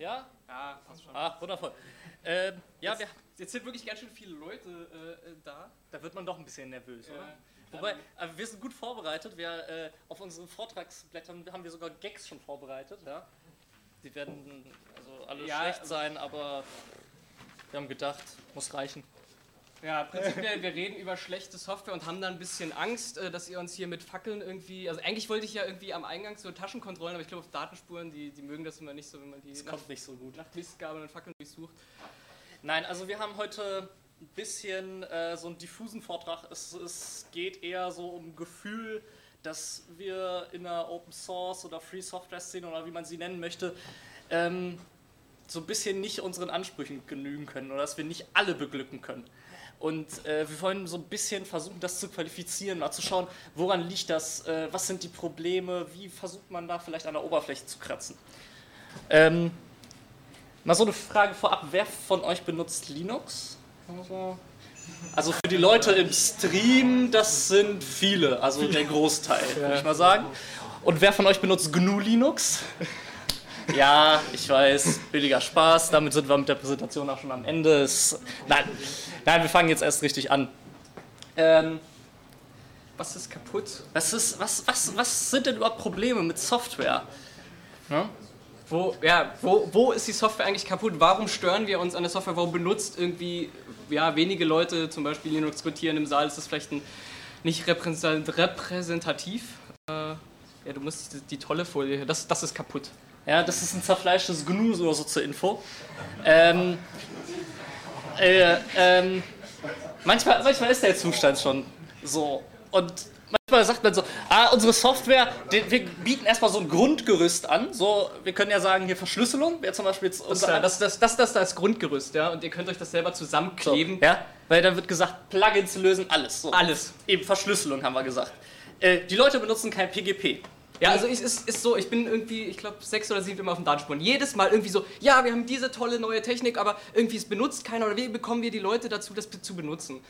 Ja? Ja, passt schon. Ah, wundervoll. Ähm, ja, jetzt, wir, jetzt sind wirklich ganz schön viele Leute äh, da. da wird man doch ein bisschen nervös, oder? Äh, Wobei, äh, wir sind gut vorbereitet. Wir, äh, auf unseren Vortragsblättern haben wir sogar Gags schon vorbereitet. Ja? Die werden also alle Ja, schlecht also- sein, aber wir haben gedacht, muss reichen. Ja, prinzipiell, wir reden über schlechte Software und haben dann ein bisschen Angst, äh, dass ihr uns hier mit Fackeln irgendwie. Also eigentlich wollte ich ja irgendwie am Eingang so Taschenkontrollen, aber ich glaube auf Datenspuren, die, die mögen das immer nicht so, wenn man die Das nach, kommt nicht so gut. nach Mistgabeln und Fackeln durchsucht. Nein, also wir haben heute ein bisschen äh, so einen diffusen Vortrag. Es, es geht eher so um Gefühl, dass wir in der Open Source oder Free Software Szene oder wie man sie nennen möchte, ähm, so ein bisschen nicht unseren Ansprüchen genügen können oder dass wir nicht alle beglücken können. Und äh, wir wollen so ein bisschen versuchen, das zu qualifizieren, mal zu schauen, woran liegt das, äh, was sind die Probleme, wie versucht man da vielleicht an der Oberfläche zu kratzen. Ähm, Mal so eine Frage vorab, wer von euch benutzt Linux? Also- Also für die Leute im Stream, das sind viele, also der Großteil, würde ich mal sagen. Und wer von euch benutzt GNU Linux? Ja, ich weiß, billiger Spaß, damit sind wir mit der Präsentation auch schon am Ende. Es, nein, nein, wir fangen jetzt erst richtig an. Ähm, Was ist kaputt? was, ist, was, was, was sind denn überhaupt Probleme mit Software? Ja? Wo, ja, wo, wo ist die Software eigentlich kaputt? Warum stören wir uns an der Software? Warum benutzt irgendwie ja, wenige Leute zum Beispiel Linux diskutieren im Saal? Ist das vielleicht ein, nicht repräsent- repräsentativ? Äh, ja, du musst die, die tolle Folie, das, das ist kaputt. Ja, das ist ein zerfleischtes GNU so zur Info. Ähm, äh, ähm, manchmal, manchmal ist der Zustand schon so. Und manchmal sagt man so, ah, unsere Software, wir bieten erstmal so ein Grundgerüst an. So, wir können ja sagen, hier Verschlüsselung wäre zum Beispiel jetzt Das, unser das, das, das, das, das Grundgerüst, ja, und ihr könnt euch das selber zusammenkleben. ja, weil dann wird gesagt, Plugins lösen alles. Alles. Eben Verschlüsselung haben wir gesagt. Äh, die Leute benutzen kein PGP. Ja, also es ist, ist so, ich bin irgendwie, ich glaube, sechs oder sieben Mal auf dem Datenspuren. Jedes Mal irgendwie so, ja, wir haben diese tolle neue Technik, aber irgendwie es benutzt keiner oder wie bekommen wir die Leute dazu, das zu benutzen?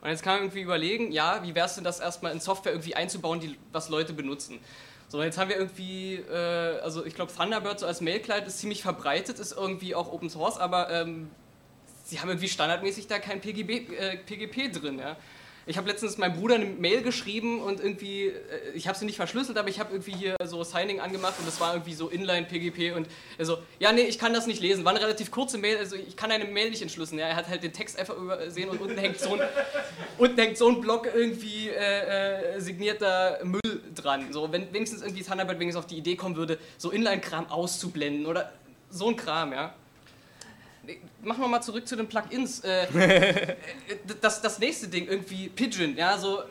Und jetzt kann man irgendwie überlegen, ja, wie wäre es denn das erstmal in Software irgendwie einzubauen, die, was Leute benutzen? So, jetzt haben wir irgendwie, äh, also ich glaube, Thunderbird so als Mail-Client ist ziemlich verbreitet, ist irgendwie auch Open Source, aber ähm, sie haben irgendwie standardmäßig da kein PGB, äh, PGP drin, ja. Ich habe letztens meinem Bruder eine Mail geschrieben und irgendwie, äh, ich habe sie nicht verschlüsselt, aber ich habe irgendwie hier so Signing angemacht und das war irgendwie so Inline PGP und er so, ja nee, ich kann das nicht lesen. War eine relativ kurze Mail, also ich kann eine Mail nicht entschlüsseln. Ja, er hat halt den Text einfach übersehen und unten hängt so ein, unten hängt so ein Block irgendwie äh, äh, signierter Müll dran. So, wenn wenigstens irgendwie Thunderbird wenigstens auf die Idee kommen würde, so Inline-Kram auszublenden oder so ein Kram, ja. Machen wir mal zurück zu den Plugins. Äh, das, das nächste Ding, irgendwie Pigeon, ja, so,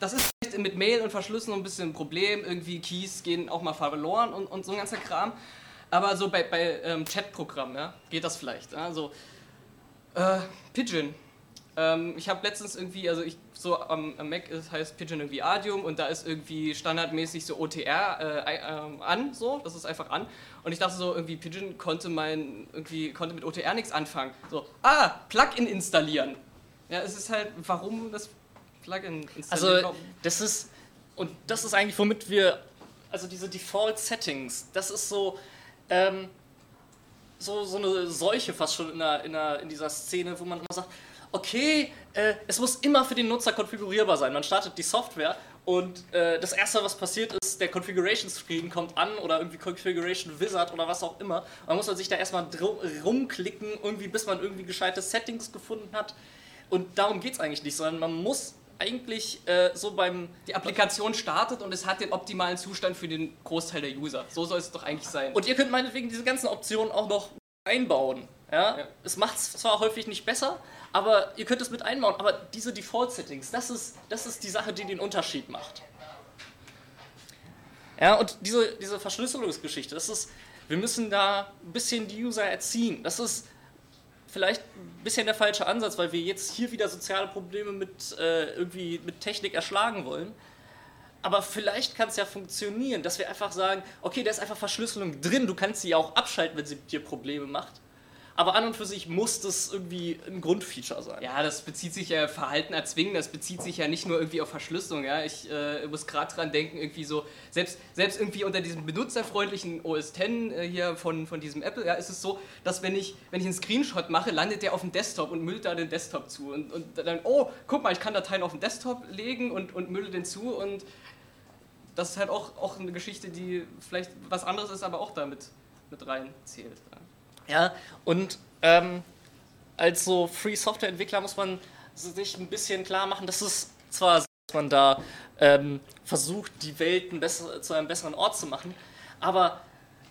das ist mit Mail und Verschlüsselung ein bisschen ein Problem. Irgendwie Keys gehen auch mal verloren und, und so ein ganzer Kram. Aber so bei, bei ähm, Chatprogrammen, ja, geht das vielleicht. Ja, so, äh, Pigeon. Ähm, ich habe letztens irgendwie, also ich so am, am Mac ist, heißt Pigeon irgendwie Adium und da ist irgendwie standardmäßig so OTR äh, ähm, an, so, das ist einfach an. Und ich dachte so, irgendwie Pigeon konnte mein, irgendwie konnte mit OTR nichts anfangen. So, ah, Plugin installieren. Ja, es ist halt, warum das Plugin installieren? Also das ist und das ist eigentlich womit wir also diese Default Settings, das ist so ähm, so, so eine Seuche fast schon in, der, in, der, in dieser Szene, wo man immer sagt, okay, äh, es muss immer für den Nutzer konfigurierbar sein. Man startet die Software und äh, das erste, was passiert ist, der Configuration Screen kommt an oder irgendwie Configuration Wizard oder was auch immer. Man muss sich da erstmal rumklicken, irgendwie, bis man irgendwie gescheite Settings gefunden hat. Und darum geht es eigentlich nicht, sondern man muss eigentlich äh, so beim die Applikation startet und es hat den optimalen Zustand für den Großteil der User. So soll es doch eigentlich sein. Und ihr könnt meinetwegen diese ganzen Optionen auch noch einbauen. Ja? Ja. Es macht es zwar häufig nicht besser, aber ihr könnt es mit einbauen. Aber diese Default-Settings, das ist, das ist die Sache, die den Unterschied macht. Ja, und diese, diese Verschlüsselungsgeschichte, das ist, wir müssen da ein bisschen die User erziehen. Das ist vielleicht ein bisschen der falsche Ansatz, weil wir jetzt hier wieder soziale Probleme mit, äh, irgendwie mit Technik erschlagen wollen. Aber vielleicht kann es ja funktionieren, dass wir einfach sagen, okay, da ist einfach Verschlüsselung drin, du kannst sie ja auch abschalten, wenn sie dir Probleme macht. Aber an und für sich muss das irgendwie ein Grundfeature sein. Ja, das bezieht sich ja Verhalten erzwingen, das bezieht sich ja nicht nur irgendwie auf Verschlüsselung. Ja? Ich äh, muss gerade dran denken, irgendwie so, selbst, selbst irgendwie unter diesem benutzerfreundlichen OS X äh, hier von, von diesem Apple, ja, ist es so, dass wenn ich, wenn ich einen Screenshot mache, landet der auf dem Desktop und müllt da den Desktop zu. Und, und dann, oh, guck mal, ich kann Dateien auf den Desktop legen und, und mülle den zu und das ist halt auch, auch eine Geschichte, die vielleicht was anderes ist, aber auch damit mit rein zählt. Ja. Ja, und ähm, als so Free Software Entwickler muss man sich ein bisschen klar machen, dass es zwar, dass man da ähm, versucht, die Welt ein besser, zu einem besseren Ort zu machen, aber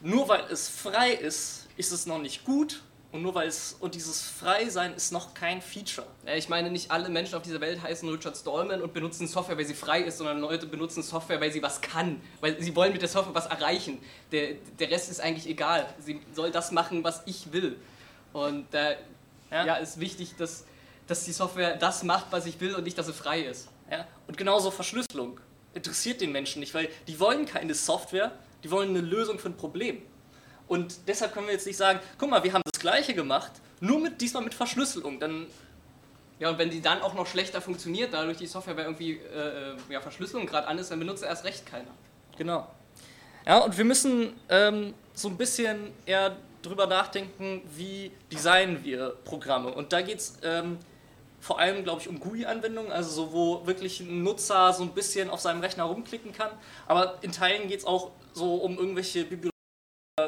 nur weil es frei ist, ist es noch nicht gut und nur weil es und dieses Freisein ist noch kein Feature. Ich meine, nicht alle Menschen auf dieser Welt heißen Richard Stallman und benutzen Software, weil sie frei ist, sondern Leute benutzen Software, weil sie was kann, weil sie wollen mit der Software was erreichen. Der, der Rest ist eigentlich egal. Sie soll das machen, was ich will. Und da ja. ja, ist wichtig, dass, dass die Software das macht, was ich will und nicht, dass sie frei ist. Ja, und genauso Verschlüsselung interessiert den Menschen nicht, weil die wollen keine Software, die wollen eine Lösung für ein Problem. Und deshalb können wir jetzt nicht sagen, guck mal, wir haben das Gleiche gemacht, nur mit, diesmal mit Verschlüsselung. Dann ja, und wenn die dann auch noch schlechter funktioniert, dadurch die Software bei irgendwie äh, ja, Verschlüsselung gerade an ist, dann benutzt erst recht keiner. Genau. Ja, und wir müssen ähm, so ein bisschen eher drüber nachdenken, wie designen wir Programme. Und da geht es ähm, vor allem, glaube ich, um GUI-Anwendungen, also so, wo wirklich ein Nutzer so ein bisschen auf seinem Rechner rumklicken kann. Aber in Teilen geht es auch so um irgendwelche Bibliotheken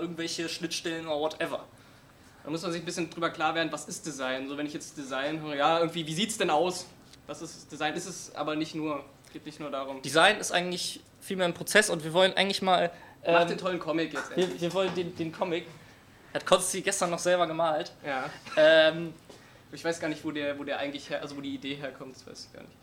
irgendwelche Schnittstellen oder whatever. Da muss man sich ein bisschen drüber klar werden, was ist Design. So wenn ich jetzt Design höre, ja, irgendwie, wie sieht es denn aus? Das ist Design ist es aber nicht nur, geht nicht nur darum. Design ist eigentlich vielmehr ein Prozess und wir wollen eigentlich mal. Ähm, Mach den tollen Comic jetzt. Wir, wir, wollen den, den Comic. Hat Konsti gestern noch selber gemalt. Ja. Ähm, ich weiß gar nicht, wo der, wo der eigentlich her, also wo die Idee herkommt, das weiß ich gar nicht.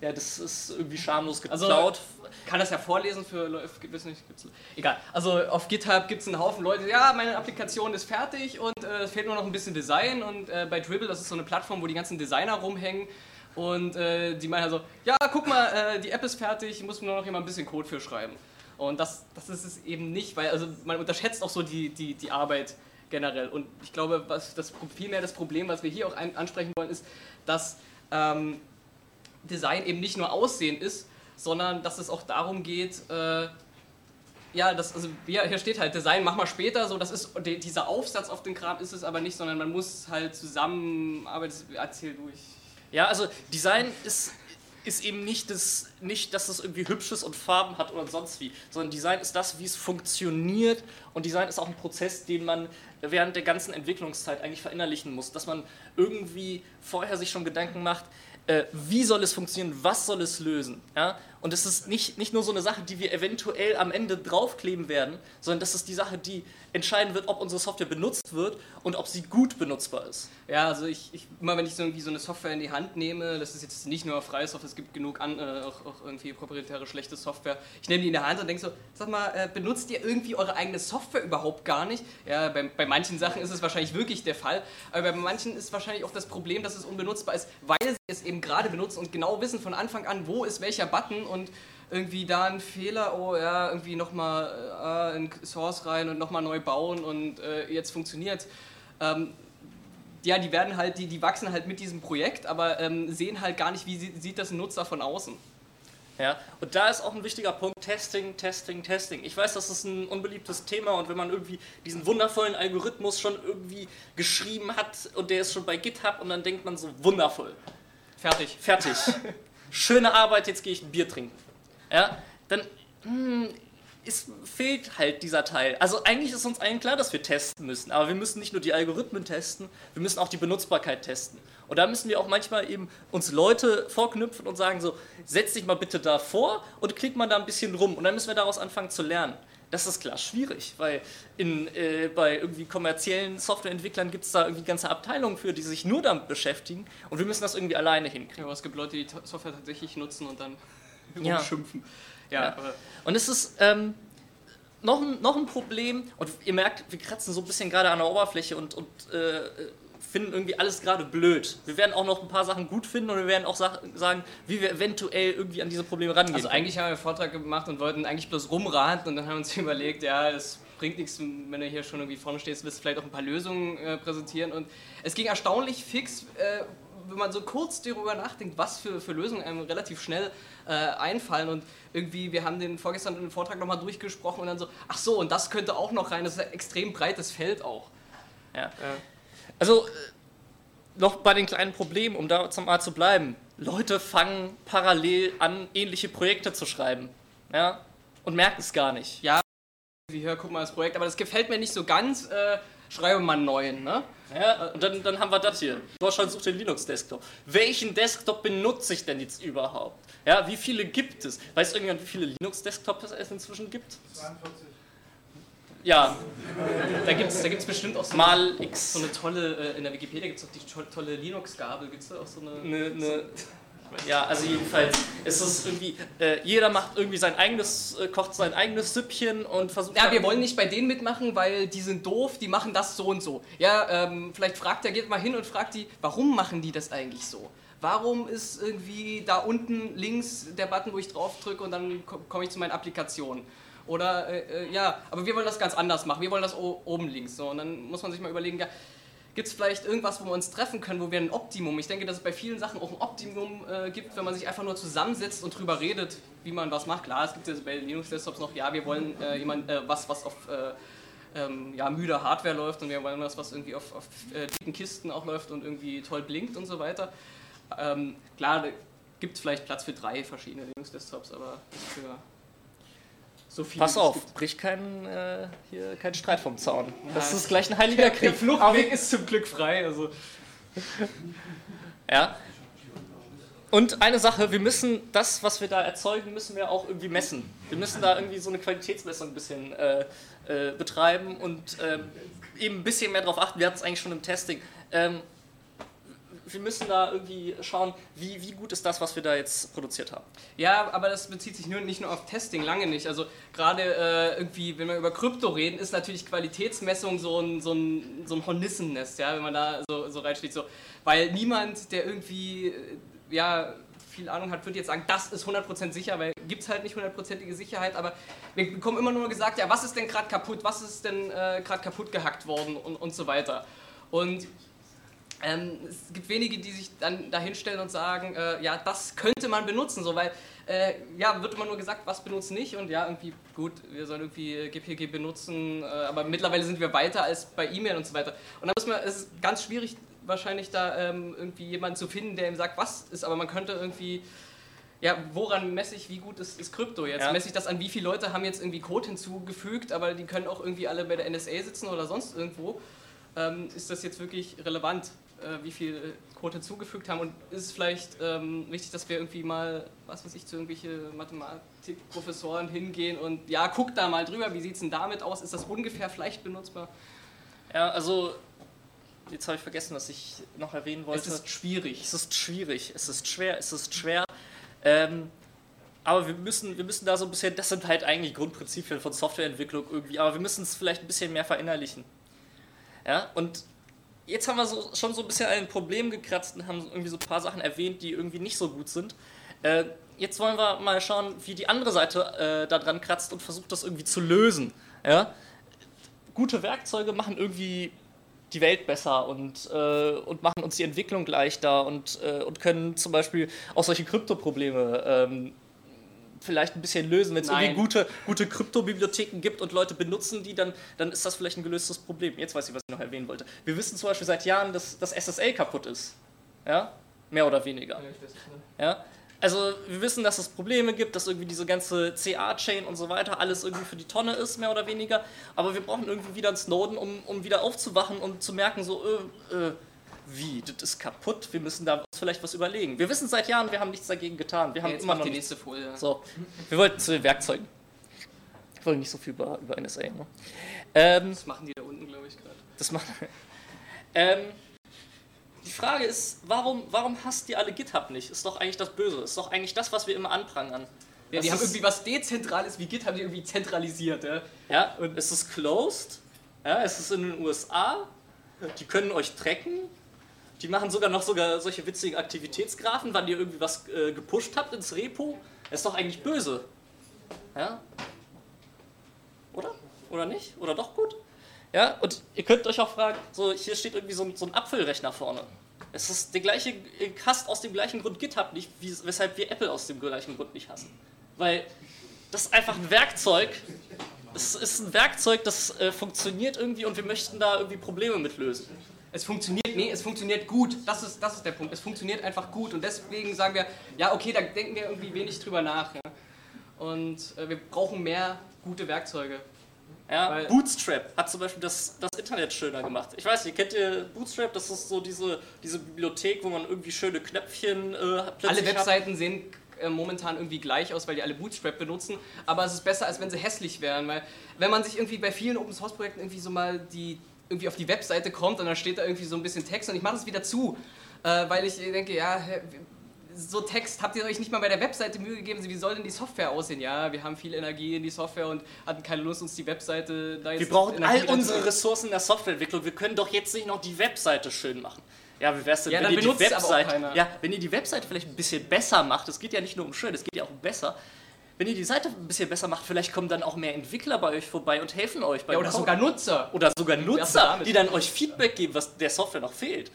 Ja, das ist irgendwie schamlos also, geklaut. Also, kann das ja vorlesen für Leute, nicht, gibt's, egal. Also auf GitHub gibt es einen Haufen Leute, ja, meine Applikation ist fertig und äh, es fehlt nur noch ein bisschen Design und äh, bei Dribble, das ist so eine Plattform, wo die ganzen Designer rumhängen und äh, die meinen also, ja, guck mal, äh, die App ist fertig, muss nur noch jemand ein bisschen Code für schreiben. Und das, das ist es eben nicht, weil also man unterschätzt auch so die, die, die Arbeit generell. Und ich glaube, was das vielmehr das Problem, was wir hier auch ansprechen wollen, ist, dass ähm, Design eben nicht nur Aussehen ist, sondern dass es auch darum geht, äh, ja, das, also hier, hier steht halt Design, mach mal später, so das ist dieser Aufsatz auf den Kram ist es aber nicht, sondern man muss halt zusammenarbeiten. Erzähl du ich. Ja, also Design ist, ist eben nicht, das, nicht, dass es irgendwie Hübsches und Farben hat oder sonst wie, sondern Design ist das, wie es funktioniert und Design ist auch ein Prozess, den man während der ganzen Entwicklungszeit eigentlich verinnerlichen muss, dass man irgendwie vorher sich schon Gedanken macht, äh, wie soll es funktionieren, was soll es lösen. Ja? Und es ist nicht, nicht nur so eine Sache, die wir eventuell am Ende draufkleben werden, sondern das ist die Sache, die entscheiden wird, ob unsere Software benutzt wird und ob sie gut benutzbar ist. Ja, also ich, ich immer wenn ich so irgendwie so eine Software in die Hand nehme, das ist jetzt nicht nur freie Software, es gibt genug an, äh, auch, auch, irgendwie proprietäre schlechte Software. Ich nehme die in der Hand und denke so, sag mal, äh, benutzt ihr irgendwie eure eigene Software überhaupt gar nicht? Ja, bei, bei manchen Sachen ist es wahrscheinlich wirklich der Fall, aber bei manchen ist wahrscheinlich auch das Problem, dass es unbenutzbar ist, weil sie es eben gerade benutzen und genau wissen von Anfang an, wo ist welcher Button und irgendwie da ein Fehler, oh ja, irgendwie nochmal äh, in Source rein und nochmal neu bauen und äh, jetzt funktioniert. Ähm, ja, die werden halt, die, die wachsen halt mit diesem Projekt, aber ähm, sehen halt gar nicht, wie sie, sieht das ein Nutzer von außen. Ja, und da ist auch ein wichtiger Punkt Testing, Testing, Testing. Ich weiß, das ist ein unbeliebtes Thema und wenn man irgendwie diesen wundervollen Algorithmus schon irgendwie geschrieben hat und der ist schon bei GitHub und dann denkt man so, wundervoll. Fertig. Fertig. Schöne Arbeit, jetzt gehe ich ein Bier trinken ja, dann hm, ist, fehlt halt dieser Teil. Also eigentlich ist uns allen klar, dass wir testen müssen, aber wir müssen nicht nur die Algorithmen testen, wir müssen auch die Benutzbarkeit testen. Und da müssen wir auch manchmal eben uns Leute vorknüpfen und sagen so, setz dich mal bitte da vor und klick mal da ein bisschen rum und dann müssen wir daraus anfangen zu lernen. Das ist klar schwierig, weil in, äh, bei irgendwie kommerziellen Softwareentwicklern gibt es da irgendwie ganze Abteilungen für, die sich nur damit beschäftigen und wir müssen das irgendwie alleine hinkriegen. Ja, aber es gibt Leute, die Software tatsächlich nutzen und dann ja. rumschimpfen. Ja, ja. Und es ist ähm, noch, ein, noch ein Problem, und ihr merkt, wir kratzen so ein bisschen gerade an der Oberfläche und, und äh, finden irgendwie alles gerade blöd. Wir werden auch noch ein paar Sachen gut finden und wir werden auch sagen, wie wir eventuell irgendwie an diese Probleme rangehen. Also eigentlich haben wir einen Vortrag gemacht und wollten eigentlich bloß rumraten und dann haben wir uns überlegt, ja, das bringt nichts, wenn du hier schon irgendwie vorne stehst, willst du vielleicht auch ein paar Lösungen äh, präsentieren. Und es ging erstaunlich fix, äh, wenn man so kurz darüber nachdenkt, was für, für Lösungen einem relativ schnell äh, einfallen. Und irgendwie, wir haben den vorgestern den Vortrag nochmal durchgesprochen und dann so, ach so, und das könnte auch noch rein. Das ist ein extrem breites Feld auch. Ja. Also, äh, noch bei den kleinen Problemen, um da zum Mal zu bleiben. Leute fangen parallel an, ähnliche Projekte zu schreiben. Ja? Und merken es gar nicht. Ja, wie hier, guck mal das Projekt, aber das gefällt mir nicht so ganz. Äh, schreibe mal einen neuen, ne? Ja, und dann, dann haben wir das hier. Deutschland sucht den Linux-Desktop. Welchen Desktop benutze ich denn jetzt überhaupt? Ja, wie viele gibt es? Weißt du irgendwann, wie viele Linux-Desktops es inzwischen gibt? 42. Ja. Da gibt es da gibt's bestimmt auch so mal eine, X. So eine tolle, äh, in der Wikipedia gibt es auch die tolle Linux-Gabel. Gibt es da auch so eine. eine, eine ja, also jedenfalls ist es irgendwie, äh, jeder macht irgendwie sein eigenes, äh, kocht sein eigenes Süppchen und versucht. Ja, wir wollen nicht bei denen mitmachen, weil die sind doof, die machen das so und so. Ja, ähm, vielleicht fragt er, geht mal hin und fragt die, warum machen die das eigentlich so? Warum ist irgendwie da unten links der Button, wo ich drauf drücke und dann komme ich zu meinen Applikationen? Oder, äh, äh, ja, aber wir wollen das ganz anders machen, wir wollen das oben links. So. Und dann muss man sich mal überlegen, ja, Gibt es vielleicht irgendwas, wo wir uns treffen können, wo wir ein Optimum, ich denke, dass es bei vielen Sachen auch ein Optimum äh, gibt, wenn man sich einfach nur zusammensetzt und drüber redet, wie man was macht. Klar, es gibt jetzt bei Linux-Desktops noch, ja, wir wollen äh, jemand, äh, was, was auf äh, ähm, ja, müder Hardware läuft und wir wollen was, was irgendwie auf, auf äh, dicken Kisten auch läuft und irgendwie toll blinkt und so weiter. Ähm, klar, gibt es vielleicht Platz für drei verschiedene Linux-Desktops, aber für so viel. Pass auf, bricht kein, äh, hier, kein Streit vom Zaun. Ja, das ist gleich ein heiliger Krieg. Der Fluchtweg ist zum Glück frei. Also. ja. Und eine Sache, wir müssen das, was wir da erzeugen, müssen wir auch irgendwie messen. Wir müssen da irgendwie so eine Qualitätsmessung ein bisschen äh, äh, betreiben und ähm, eben ein bisschen mehr darauf achten. Wir hatten es eigentlich schon im Testing. Ähm, wir müssen da irgendwie schauen, wie, wie gut ist das, was wir da jetzt produziert haben. Ja, aber das bezieht sich nur, nicht nur auf Testing, lange nicht. Also gerade äh, irgendwie, wenn wir über Krypto reden, ist natürlich Qualitätsmessung so ein, so ein, so ein Hornissennest, ja, wenn man da so, so reinsteht. So. Weil niemand, der irgendwie, äh, ja, viel Ahnung hat, wird jetzt sagen, das ist 100% sicher, weil gibt es halt nicht hundertprozentige Sicherheit, aber wir bekommen immer nur gesagt, ja, was ist denn gerade kaputt, was ist denn äh, gerade kaputt gehackt worden und, und so weiter. Und ähm, es gibt wenige, die sich dann dahinstellen und sagen, äh, ja, das könnte man benutzen, so, weil äh, ja, wird immer nur gesagt, was benutzen nicht und ja, irgendwie gut, wir sollen irgendwie GPG benutzen, äh, aber mittlerweile sind wir weiter als bei E-Mail und so weiter. Und da muss man, es ist ganz schwierig wahrscheinlich da ähm, irgendwie jemanden zu finden, der ihm sagt, was ist, aber man könnte irgendwie ja, woran messe ich, wie gut ist, ist Krypto jetzt? Ja. Messe ich das an, wie viele Leute haben jetzt irgendwie Code hinzugefügt, aber die können auch irgendwie alle bei der NSA sitzen oder sonst irgendwo? Ähm, ist das jetzt wirklich relevant? Äh, wie viel Code hinzugefügt haben und ist es vielleicht ähm, wichtig, dass wir irgendwie mal, was weiß ich, zu irgendwelche Mathematikprofessoren hingehen und ja, guck da mal drüber, wie sieht es denn damit aus, ist das ungefähr vielleicht benutzbar? Ja, also jetzt habe ich vergessen, was ich noch erwähnen wollte. Es ist schwierig. Es ist schwierig, es ist schwer, es ist schwer. Ähm, aber wir müssen, wir müssen da so ein bisschen, das sind halt eigentlich Grundprinzipien von Softwareentwicklung irgendwie, aber wir müssen es vielleicht ein bisschen mehr verinnerlichen. Ja, und jetzt haben wir so, schon so ein bisschen ein Problem gekratzt und haben irgendwie so ein paar Sachen erwähnt, die irgendwie nicht so gut sind. Äh, jetzt wollen wir mal schauen, wie die andere Seite äh, da dran kratzt und versucht das irgendwie zu lösen. Ja? Gute Werkzeuge machen irgendwie die Welt besser und, äh, und machen uns die Entwicklung leichter und, äh, und können zum Beispiel auch solche Kryptoprobleme ähm, vielleicht ein bisschen lösen. Wenn es irgendwie gute, gute Kryptobibliotheken gibt und Leute benutzen die, dann, dann ist das vielleicht ein gelöstes Problem. Jetzt weiß ich, was ich noch erwähnen wollte. Wir wissen zum Beispiel seit Jahren, dass das SSL kaputt ist. Ja? Mehr oder weniger. Ja? Also wir wissen, dass es Probleme gibt, dass irgendwie diese ganze CA-Chain und so weiter alles irgendwie für die Tonne ist, mehr oder weniger. Aber wir brauchen irgendwie wieder einen Snowden, um, um wieder aufzuwachen und zu merken, so, äh, äh, wie, das ist kaputt, wir müssen da vielleicht was überlegen. Wir wissen seit Jahren, wir haben nichts dagegen getan. Wir haben Jetzt immer noch die nächste Folie. So, wir wollten zu den Werkzeugen. Ich wollte nicht so viel über, über NSA. Ne? Ähm, das machen die da unten, glaube ich, gerade. Das machen. Ähm, die Frage ist, warum, warum hasst ihr alle GitHub nicht? Ist doch eigentlich das Böse. Ist doch eigentlich das, was wir immer anprangern. Ja, die haben irgendwie was Dezentrales wie GitHub die irgendwie zentralisiert. Ja, ja und es ist closed. Ja, es ist in den USA. Die können euch tracken. Die machen sogar noch sogar solche witzigen Aktivitätsgrafen, wann ihr irgendwie was äh, gepusht habt ins Repo. Das ist doch eigentlich böse. Ja? Oder? oder nicht? Oder doch gut? Ja, und ihr könnt euch auch fragen, so hier steht irgendwie so ein, so ein Apfelrechner vorne. Es ist der gleiche, ihr hasst aus dem gleichen Grund GitHub nicht, wie, weshalb wir Apple aus dem gleichen Grund nicht hassen. Weil das ist einfach ein Werkzeug. Es ist ein Werkzeug, das äh, funktioniert irgendwie und wir möchten da irgendwie Probleme mit lösen. Es funktioniert, nee, es funktioniert gut. Das ist, das ist der Punkt. Es funktioniert einfach gut. Und deswegen sagen wir, ja, okay, da denken wir irgendwie wenig drüber nach. Ja. Und äh, wir brauchen mehr gute Werkzeuge. Ja, Bootstrap hat zum Beispiel das, das Internet schöner gemacht. Ich weiß nicht, kennt ihr Bootstrap? Das ist so diese, diese Bibliothek, wo man irgendwie schöne Knöpfchen äh, plötzlich Alle hat. Webseiten sehen äh, momentan irgendwie gleich aus, weil die alle Bootstrap benutzen. Aber es ist besser, als wenn sie hässlich wären. Weil wenn man sich irgendwie bei vielen Open Source Projekten irgendwie so mal die irgendwie auf die Webseite kommt und dann steht da irgendwie so ein bisschen Text und ich mache das wieder zu, äh, weil ich denke, ja, so Text habt ihr euch nicht mal bei der Webseite Mühe gegeben, wie soll denn die Software aussehen? Ja, wir haben viel Energie in die Software und hatten keine Lust, uns die Webseite da jetzt Wir brauchen Energie all unsere Ressourcen in der Softwareentwicklung. Wir können doch jetzt nicht noch die Webseite schön machen. Ja, wie wär's denn, Ja, wenn ihr die Webseite, ja, wenn ihr die Webseite vielleicht ein bisschen besser macht, es geht ja nicht nur um schön, es geht ja auch um besser. Wenn ihr die Seite ein bisschen besser macht, vielleicht kommen dann auch mehr Entwickler bei euch vorbei und helfen euch bei Ja, oder sogar Nutzer. oder sogar Nutzer, die dann euch Feedback geben, was der Software noch fehlt.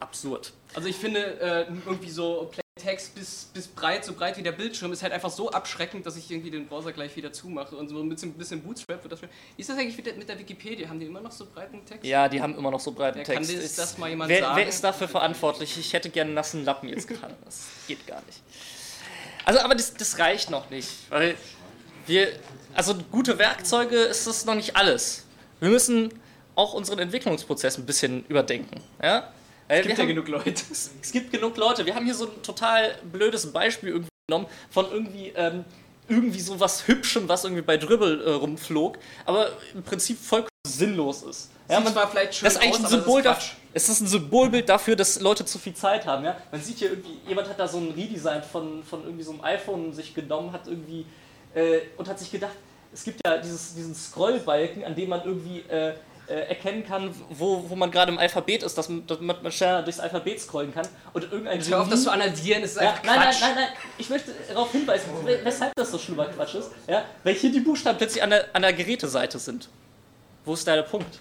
Absurd. Also ich finde äh, irgendwie so Text bis, bis breit, so breit wie der Bildschirm, ist halt einfach so abschreckend, dass ich irgendwie den Browser gleich wieder zumache. Und so ein bisschen Bootstrap wird das schön. Wie ist das eigentlich mit der, mit der Wikipedia? Haben die immer noch so breiten Text? Ja, die haben immer noch so breiten Ja, kann Text. das- Ist- das mal jemand wer, sagen? wer ist dafür verantwortlich? Ich hätte gerne einen nassen Lappen jetzt dran. Das geht gar nicht. Also, aber das, das reicht noch nicht, weil wir, also gute Werkzeuge ist das noch nicht alles. Wir müssen auch unseren Entwicklungsprozess ein bisschen überdenken. Ja? Es gibt wir ja haben- genug Leute. es, es gibt genug Leute. Wir haben hier so ein total blödes Beispiel irgendwie genommen von irgendwie, ähm, irgendwie so was Hübschem, was irgendwie bei Dribble äh, rumflog, aber im Prinzip vollkommen sinnlos ist. Ja, man, zwar vielleicht schön das ist eigentlich aus, ein Symbol dafür. Es ist ein Symbolbild dafür, dass Leute zu viel Zeit haben. Ja? Man sieht hier irgendwie, jemand hat da so ein Redesign von, von irgendwie so einem iPhone sich genommen, hat irgendwie äh, und hat sich gedacht, es gibt ja dieses, diesen Scrollbalken, an dem man irgendwie äh, äh, erkennen kann, wo, wo man gerade im Alphabet ist, dass man, dass man schneller durchs Alphabet scrollen kann. Und irgendein Hör auf, das zu Genie- analysieren, ist ja, einfach nein, nein, Quatsch. nein, nein, ich möchte darauf hinweisen, we- weshalb das so schlimmer Quatsch ist. Ja? Weil hier die Buchstaben plötzlich an der, an der Geräteseite sind. Wo ist da der Punkt?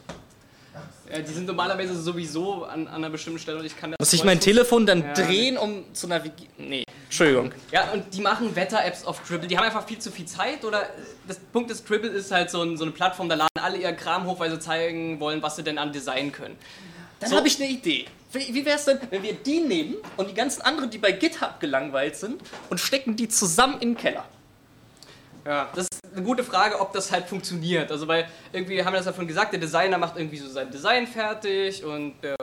Ja, die sind normalerweise sowieso an, an einer bestimmten Stelle und ich kann Muss ich mein Telefon dann Ja. drehen, um zu navigieren? Nee, Entschuldigung. Ja, und die machen Wetter-Apps auf Dribble. Die haben einfach viel zu viel Zeit oder äh, das Punkt ist, Dribble ist halt so, ein, so eine Plattform, da laden alle ihr Kram hoch, weil sie zeigen wollen, was sie denn an Design können. Dann So. habe ich eine Idee. Wie, wäre es denn, wenn wir die nehmen und die ganzen anderen, die bei GitHub gelangweilt sind, und stecken die zusammen in den Keller? Ja, das eine gute Frage, ob das halt funktioniert. Also, weil irgendwie haben wir das davon gesagt, der Designer macht irgendwie so sein Design fertig und der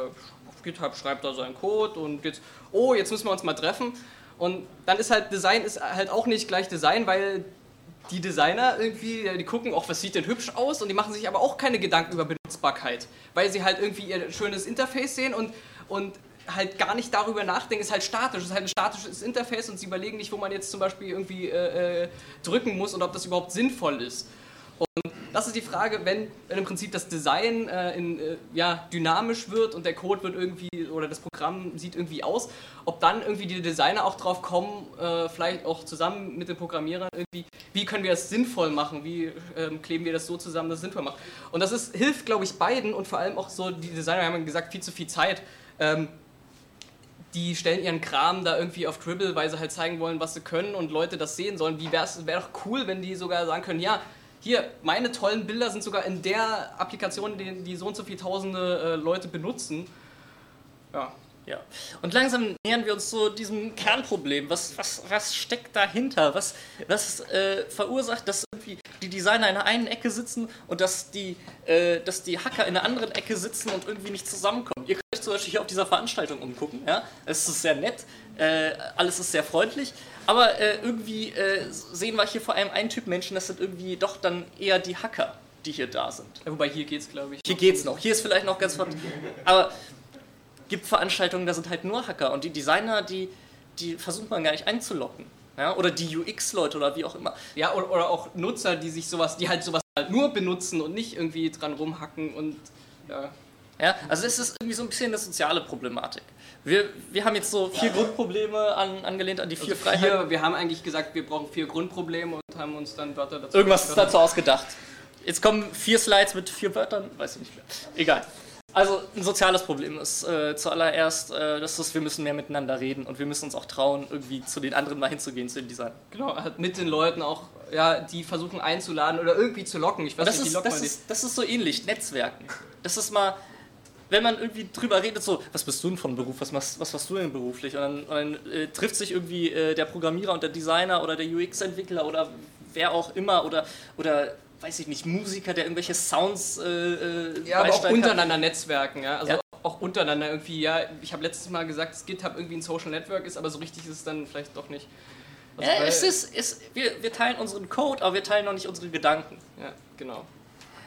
GitHub schreibt da seinen Code und jetzt, oh, jetzt müssen wir uns mal treffen. Und dann ist halt Design ist halt auch nicht gleich Design, weil die Designer irgendwie, die gucken auch, was sieht denn hübsch aus und die machen sich aber auch keine Gedanken über Benutzbarkeit, weil sie halt irgendwie ihr schönes Interface sehen und, und halt gar nicht darüber nachdenken, ist halt statisch, ist halt ein statisches Interface und sie überlegen nicht, wo man jetzt zum Beispiel irgendwie äh, äh, drücken muss und ob das überhaupt sinnvoll ist. Und das ist die Frage, wenn, wenn im Prinzip das Design äh, in, äh, ja, dynamisch wird und der Code wird irgendwie oder das Programm sieht irgendwie aus, ob dann irgendwie die Designer auch drauf kommen, äh, vielleicht auch zusammen mit den Programmierern irgendwie, wie können wir das sinnvoll machen, wie ähm, kleben wir das so zusammen, dass es sinnvoll macht. Und das ist, hilft, glaube ich, beiden und vor allem auch so, die Designer haben gesagt, viel zu viel Zeit. Ähm, die stellen ihren Kram da irgendwie auf Dribble, weil sie halt zeigen wollen, was sie können und Leute das sehen sollen. Wie wäre es doch cool, wenn die sogar sagen können, ja, hier, meine tollen Bilder sind sogar in der Applikation, die, die so und so viele tausende äh, Leute benutzen. Ja. Ja. Und langsam nähern wir uns so diesem Kernproblem. Was, was, was steckt dahinter? Was, was äh, verursacht, dass irgendwie die Designer in der einen Ecke sitzen und dass die, äh, dass die Hacker in der anderen Ecke sitzen und irgendwie nicht zusammenkommen? Ihr könnt euch zum Beispiel hier auf dieser Veranstaltung umgucken. Ja? Es ist sehr nett, äh, alles ist sehr freundlich, aber äh, irgendwie äh, sehen wir hier vor allem einen Typ Menschen, das sind irgendwie doch dann eher die Hacker, die hier da sind. ja wobei hier geht's, glaube ich. Hier geht's noch. Hier ist vielleicht noch ganz. Aber gibt Veranstaltungen, da sind halt nur Hacker und die Designer, die, die versucht man gar nicht einzulocken. Ja? Oder die UX-Leute oder wie auch immer. Ja, oder, oder auch Nutzer, die sich sowas, die halt sowas halt nur benutzen und nicht irgendwie dran rumhacken und ja. Ja? Also es ist irgendwie so ein bisschen eine soziale Problematik. Wir, wir haben jetzt so vier Grundprobleme an, angelehnt an die vier Also Freiheiten. vier, wir haben eigentlich gesagt, wir brauchen vier Grundprobleme und haben uns dann Wörter dazu Irgendwas ist dazu ausgedacht. Jetzt kommen vier Slides mit vier Wörtern, weiß ich nicht mehr. Egal. Also ein soziales Problem ist äh, zuallererst, äh, dass das, wir müssen mehr miteinander reden und wir müssen uns auch trauen, irgendwie zu den anderen mal hinzugehen, zu den Designern. Genau, halt mit den Leuten auch, ja, die versuchen einzuladen oder irgendwie zu locken. Ich weiß Das nicht, die ist, locken das, ist, das ist so ähnlich, Netzwerken. Das ist mal, wenn man irgendwie drüber redet, so, was bist du denn von Beruf, was machst, was machst du denn beruflich? Und dann, und dann äh, trifft sich irgendwie äh, der Programmierer und der Designer oder der UX-Entwickler oder wer auch immer oder, oder weiß ich nicht, Musiker, der irgendwelche Sounds äh, äh, Ja, aber auch beisteuern kann. untereinander Netzwerken, ja. Also Ja. auch untereinander irgendwie, ja, ich habe letztes Mal gesagt, dass GitHub irgendwie ein Social Network ist, aber so richtig ist es dann vielleicht doch nicht. Also, Ja, es ist, es, wir, wir teilen unseren Code, aber wir teilen noch nicht unsere Gedanken. Ja, genau.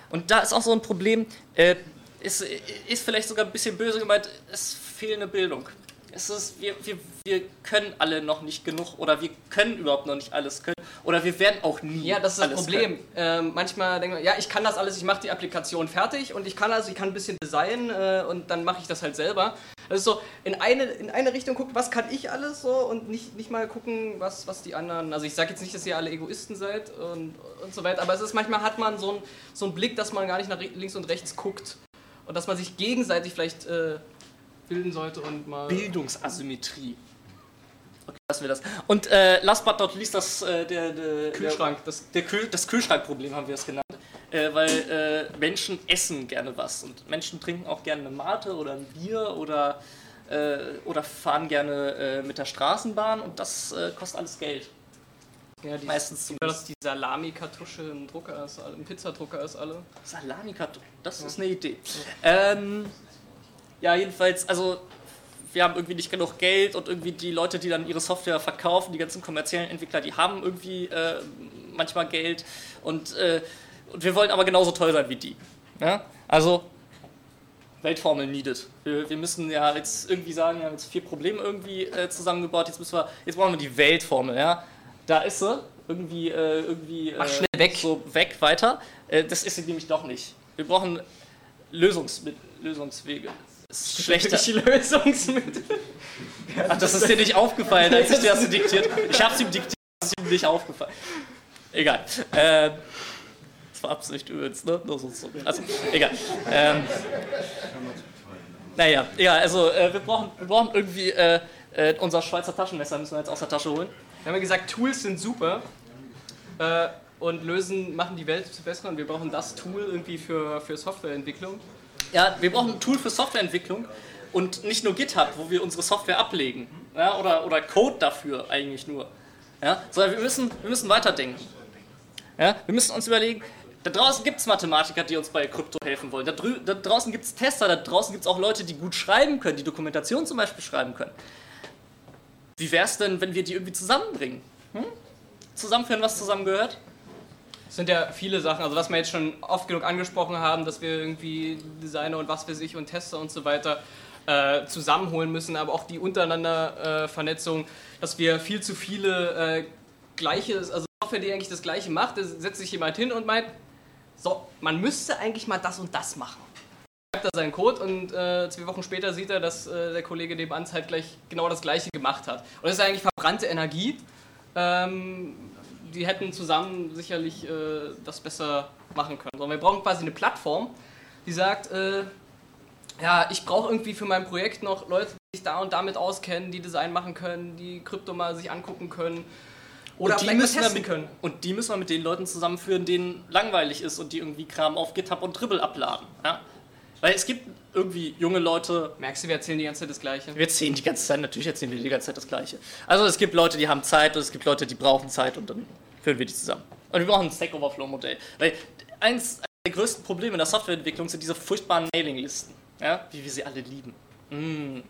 Und da ist auch so ein Problem, äh, ist, ist vielleicht sogar ein bisschen böse gemeint, es fehlende Bildung. Es ist, wir, wir, wir können alle noch nicht genug oder wir können überhaupt noch nicht alles können oder wir werden auch nie Ja, das ist das Problem. Ähm, manchmal denkt man, ja, ich kann das alles, ich mache die Applikation fertig und ich kann also, ich kann ein bisschen designen äh, und dann mache ich das halt selber. Das ist so, in eine, in eine Richtung gucken, was kann ich alles so und nicht, nicht mal gucken, was, was die anderen. Also ich sage jetzt nicht, dass ihr alle Egoisten seid und, und so weiter, aber es ist manchmal hat man so einen so einen Blick, dass man gar nicht nach links und rechts guckt und dass man sich gegenseitig vielleicht äh, bilden sollte und mal. Bildungsasymmetrie. Okay, lassen wir das. Und äh, last but not least, das, äh, der, der, Kühlschrank, das Der Kühl das Kühlschrankproblem haben wir es genannt. Äh, weil äh, Menschen essen gerne was und Menschen trinken auch gerne eine Mate oder ein Bier oder, äh, oder fahren gerne äh, mit der Straßenbahn und das äh, kostet alles Geld. ja, die, Meistens die, dass die Salami-Kartusche im Drucker ist, alle- im Pizzadrucker ist alle. salami das ist eine Idee. Ähm, ja, jedenfalls, also wir haben irgendwie nicht genug Geld und irgendwie die Leute, die dann ihre Software verkaufen, die ganzen kommerziellen Entwickler, die haben irgendwie äh, manchmal Geld und, äh, und wir wollen aber genauso toll sein wie die. Ja? Also Weltformel needed. Wir, wir müssen ja jetzt irgendwie sagen, wir haben jetzt vier Probleme irgendwie äh, zusammengebaut, jetzt müssen wir, jetzt brauchen wir die Weltformel, ja. Da ist sie, irgendwie, äh, irgendwie Mach äh, schnell weg. so weg weiter. Äh, das ist sie nämlich doch nicht. Wir brauchen Lösungsmi Lösungswege. Ist schlechter. Lösungsmittel. Ach, das ist dir nicht aufgefallen, als ich dir das diktiert Ich hab's ihm diktiert, das ist ihm nicht aufgefallen. Egal. Ähm, das war Absicht übrigens, ne? Also, egal. Ähm, naja, ja, also äh, wir, brauchen, wir brauchen irgendwie äh, äh, unser Schweizer Taschenmesser müssen wir jetzt aus der Tasche holen. Wir haben ja gesagt, Tools sind super äh, und lösen, machen die Welt zu besser und wir brauchen das Tool irgendwie für, für Softwareentwicklung. Ja, wir brauchen ein Tool für Softwareentwicklung und nicht nur GitHub, wo wir unsere Software ablegen. Ja, oder, oder Code dafür eigentlich nur. Ja, sondern wir müssen, wir müssen weiterdenken. Ja, wir müssen uns überlegen, da draußen gibt es Mathematiker, die uns bei Krypto helfen wollen. Da, da draußen gibt es Tester, da draußen gibt es auch Leute, die gut schreiben können, die Dokumentation zum Beispiel schreiben können. Wie wäre es denn, wenn wir die irgendwie zusammenbringen? Hm? Zusammenführen, was zusammengehört? Es sind ja viele Sachen, also was wir jetzt schon oft genug angesprochen haben, dass wir irgendwie Designer und was weiß ich und Tester und so weiter äh, zusammenholen müssen, aber auch die untereinander äh, Vernetzung, dass wir viel zu viele äh, gleiche, also Software, die eigentlich das gleiche macht, da setzt sich jemand hin und meint, so, man müsste eigentlich mal das und das machen. Schreibt er seinen Code und äh, zwei Wochen später sieht er, dass äh, der Kollege nebenan halt gleich genau das gleiche gemacht hat. Und das ist eigentlich verbrannte Energie. Ähm, die hätten zusammen sicherlich äh, das besser machen können. Sondern wir brauchen quasi eine Plattform, die sagt, äh, ja, ich brauche irgendwie für mein Projekt noch Leute, die sich da und damit auskennen, die Design machen können, die Krypto mal sich angucken können. Oder und die, müssen wir testen mit, können. und die müssen wir mit den Leuten zusammenführen, denen langweilig ist und die irgendwie Kram auf GitHub und Dribble abladen. Ja? Weil es gibt irgendwie junge Leute, Merkst du, wir erzählen die ganze Zeit das Gleiche. wir erzählen die ganze Zeit, natürlich erzählen wir die ganze Zeit das Gleiche. Also es gibt Leute, die haben Zeit und es gibt Leute, die brauchen Zeit und dann führen wir die zusammen. Und wir brauchen ein Stack Overflow-Modell. Weil eins der größten Probleme in der Softwareentwicklung sind diese furchtbaren Mailinglisten, ja? wie wir sie alle lieben. Mm.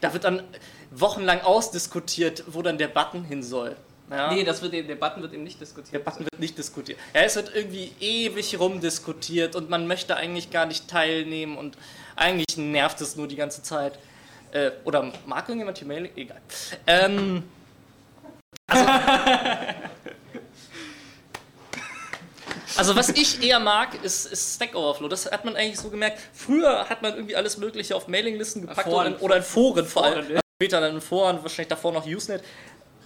Da wird dann wochenlang ausdiskutiert, wo dann der Button hin soll. Ja? Nee, das wird eben, der Button wird eben nicht Der diskutiert. Button wird nicht diskutiert. Ja, es wird irgendwie ewig rumdiskutiert und man möchte eigentlich gar nicht teilnehmen und eigentlich nervt es nur die ganze Zeit. Äh, oder mag irgendjemand die Mail? Egal. Ähm, also, also was ich eher mag, ist, ist Stack Overflow. Das hat man eigentlich so gemerkt. Früher hat man irgendwie alles Mögliche auf Mailinglisten gepackt Foren. oder in, Foren vor allem. Später dann in Foren, wahrscheinlich davor noch Usenet.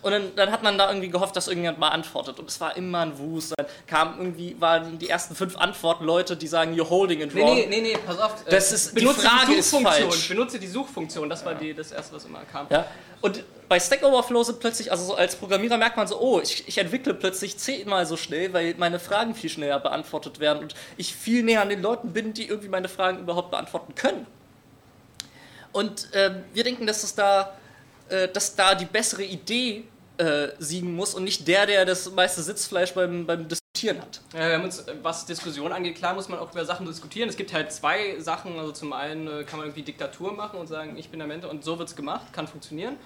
Und dann, dann, hat man da irgendwie gehofft, dass irgendjemand mal antwortet. Und es war immer ein Wust. Dann kamen irgendwie, waren die ersten fünf Antworten Leute, die sagen, you're holding it wrong. Nee, nee, nee, pass auf. Das ist, benutze die Frage die Suchfunktion. Ist benutze die Suchfunktion. Das war die, das erste, was immer kam. Ja. Und bei Stack Overflow sind plötzlich, also so als Programmierer merkt man so, oh, ich, ich entwickle plötzlich zehnmal so schnell, weil meine Fragen viel schneller beantwortet werden und ich viel näher an den Leuten bin, die irgendwie meine Fragen überhaupt beantworten können. Und äh, wir denken, dass es da, äh, dass da die bessere Idee äh, siegen muss und nicht der, der das meiste Sitzfleisch beim, beim Diskutieren hat. Ja, wir haben uns, was Diskussion angeht, klar muss man auch über Sachen diskutieren. Es gibt halt zwei Sachen. Also zum einen äh, kann man irgendwie Diktatur machen und sagen, ich bin der Mentor und so wird es gemacht, kann funktionieren.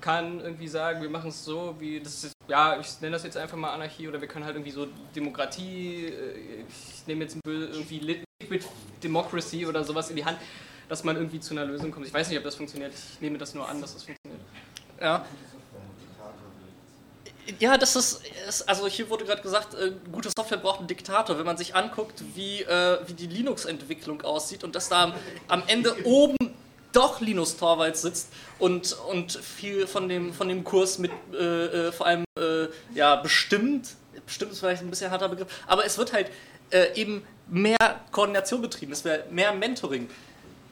Kann irgendwie sagen, wir machen es so, wie das ist, ja, ich nenne das jetzt einfach mal Anarchie oder wir können halt irgendwie so Demokratie, äh, ich nehme jetzt irgendwie Liquid Democracy oder sowas in die Hand, dass man irgendwie zu einer Lösung kommt. Ich weiß nicht, ob das funktioniert. Ich nehme das nur an, dass das funktioniert. Ja, ja, das ist, also hier wurde gerade gesagt, äh, gute Software braucht einen Diktator. Wenn man sich anguckt, wie, äh, wie die Linux-Entwicklung aussieht und dass da am Ende oben doch Linus Torvalds sitzt und, und viel von dem, von dem Kurs mit äh, äh vor allem äh, ja, bestimmt, bestimmt ist vielleicht ein bisschen harter Begriff, aber es wird halt äh, eben mehr Koordination betrieben, es wäre mehr Mentoring.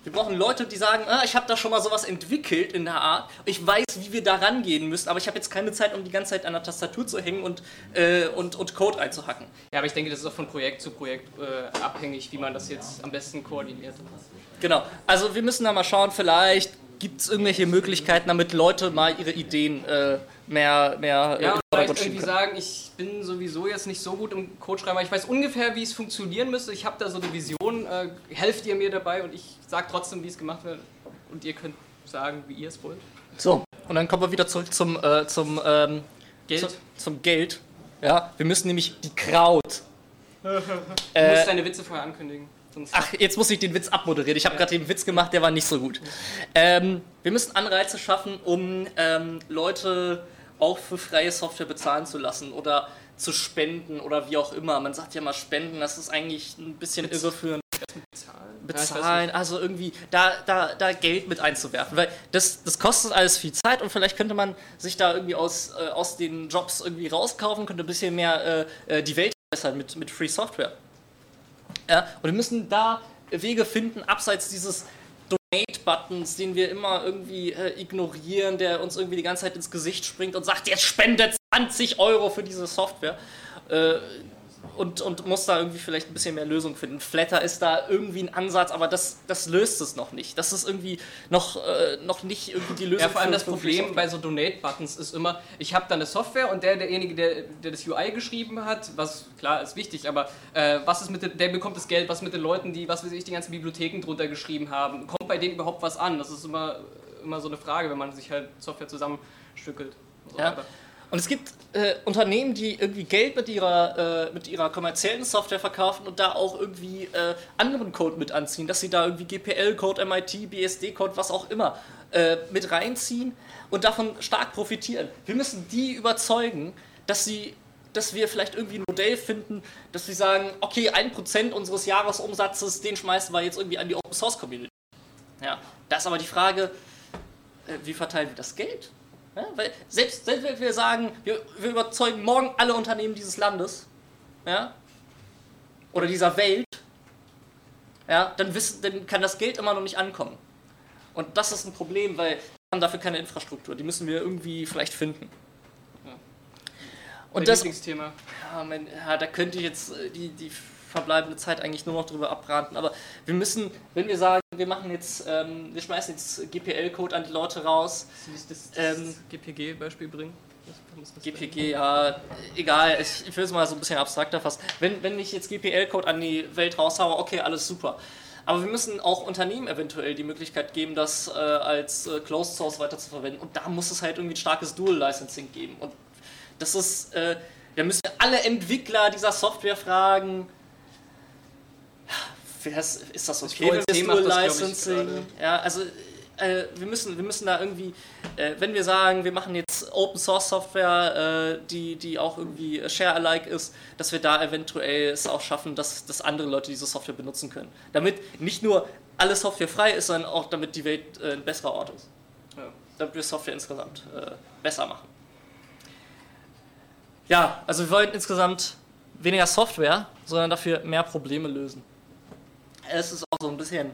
Wir brauchen Leute, die sagen, ah, ich habe da schon mal sowas entwickelt in der Art. Ich weiß, wie wir da rangehen müssen, aber ich habe jetzt keine Zeit, um die ganze Zeit an der Tastatur zu hängen und, äh, und, und Code einzuhacken. Ja, aber ich denke, das ist auch von Projekt zu Projekt äh, abhängig, wie man das jetzt am besten koordiniert. Genau. Also wir müssen da mal schauen, vielleicht gibt es irgendwelche Möglichkeiten, damit Leute mal ihre Ideen äh, mehr, mehr äh, ja, vielleicht irgendwie sagen, ich bin sowieso jetzt nicht so gut im Codeschreiben, ich weiß ungefähr, wie es funktionieren müsste. Ich habe da so eine Vision, äh, helft ihr mir dabei und ich sage trotzdem, wie es gemacht wird und ihr könnt sagen, wie ihr es wollt. So, und dann kommen wir wieder zurück zum, äh, zum, ähm, Geld. Zu, zum Geld. Ja, wir müssen nämlich die Kraut. du musst äh, deine Witze vorher ankündigen. Ach, jetzt muss ich den Witz abmoderieren. Ich habe ja. gerade den Witz gemacht, der war nicht so gut. Ähm, wir müssen Anreize schaffen, um ähm, Leute auch für freie Software bezahlen zu lassen oder zu spenden oder wie auch immer. Man sagt ja mal spenden, das ist eigentlich ein bisschen Bez irreführend. Bezahlen, bezahlen also irgendwie da, da, da Geld mit einzuwerfen, weil das, das kostet alles viel Zeit und vielleicht könnte man sich da irgendwie aus, äh, aus den Jobs irgendwie rauskaufen, könnte ein bisschen mehr äh, äh die Welt verbessern mit, mit Free Software. Ja, und wir müssen da Wege finden, abseits dieses Donate-Buttons, den wir immer irgendwie äh, ignorieren, der uns irgendwie die ganze Zeit ins Gesicht springt und sagt, jetzt spendet 20 Euro für diese Software. Äh, und, und muss da irgendwie vielleicht ein bisschen mehr Lösung finden. Flatter ist da irgendwie ein Ansatz, aber das, das löst es noch nicht. Das ist irgendwie noch, äh, noch nicht irgendwie die Lösung. Ja, vor allem das Problem bei so Donate-Buttons ist immer, ich habe da eine Software und der, derjenige, der, der das UI geschrieben hat, was klar ist wichtig, aber äh, was ist mit den, der bekommt das Geld, was mit den Leuten, die, was weiß ich, die ganzen Bibliotheken drunter geschrieben haben, kommt bei denen überhaupt was an? Das ist immer, immer so eine Frage, wenn man sich halt Software zusammenstückelt. So ja. Und es gibt äh, Unternehmen, die irgendwie Geld mit ihrer, äh, mit ihrer kommerziellen Software verkaufen und da auch irgendwie äh, anderen Code mit anziehen, dass sie da irgendwie GPL-Code, MIT, BSD-Code, was auch immer äh, mit reinziehen und davon stark profitieren. Wir müssen die überzeugen, dass sie dass wir vielleicht irgendwie ein Modell finden, dass sie sagen, okay, ein Prozent unseres Jahresumsatzes, den schmeißen wir jetzt irgendwie an die Open Source Community. Ja, da ist aber die Frage, äh, wie verteilen wir das Geld? Ja, weil selbst, selbst wenn wir sagen, wir, wir, überzeugen morgen alle Unternehmen dieses Landes ja, oder dieser Welt, ja, dann, wissen, dann kann das Geld immer noch nicht ankommen. Und das ist ein Problem, weil wir haben dafür keine Infrastruktur. Die müssen wir irgendwie vielleicht finden. Ja. Und das Lieblingsthema. Ja, mein, ja, da könnte ich jetzt äh, die, die verbleibende Zeit eigentlich nur noch drüber abbraten. Aber wir müssen, wenn wir sagen, wir machen jetzt, ähm, wir schmeißen jetzt GPL-Code an die Leute raus. Das, das, das ähm, GPG-Beispiel bringen? GPG, ja, egal, ich, ich will es mal so ein bisschen abstrakter fassen. Wenn, wenn ich jetzt GPL-Code an die Welt raushaue, okay, alles super. Aber wir müssen auch Unternehmen eventuell die Möglichkeit geben, das äh, als äh, Closed Source weiterzuverwenden. Und da muss es halt irgendwie ein starkes Dual-Licensing geben. Und das ist, äh, da müssen alle Entwickler dieser Software fragen, ist das okay, wenn wir Dual Licensing? Ja, also äh, wir, müssen, wir müssen da irgendwie, äh, wenn wir sagen, wir machen jetzt Open Source Software, äh, die, die auch irgendwie Share-alike ist, dass wir da eventuell es auch schaffen, dass, dass andere Leute diese Software benutzen können. Damit nicht nur alle Software frei ist, sondern auch damit die Welt äh, ein besserer Ort ist. Ja. Damit wir Software insgesamt äh, besser machen. Ja, also wir wollen insgesamt weniger Software, sondern dafür mehr Probleme lösen. Es ist auch so ein bisschen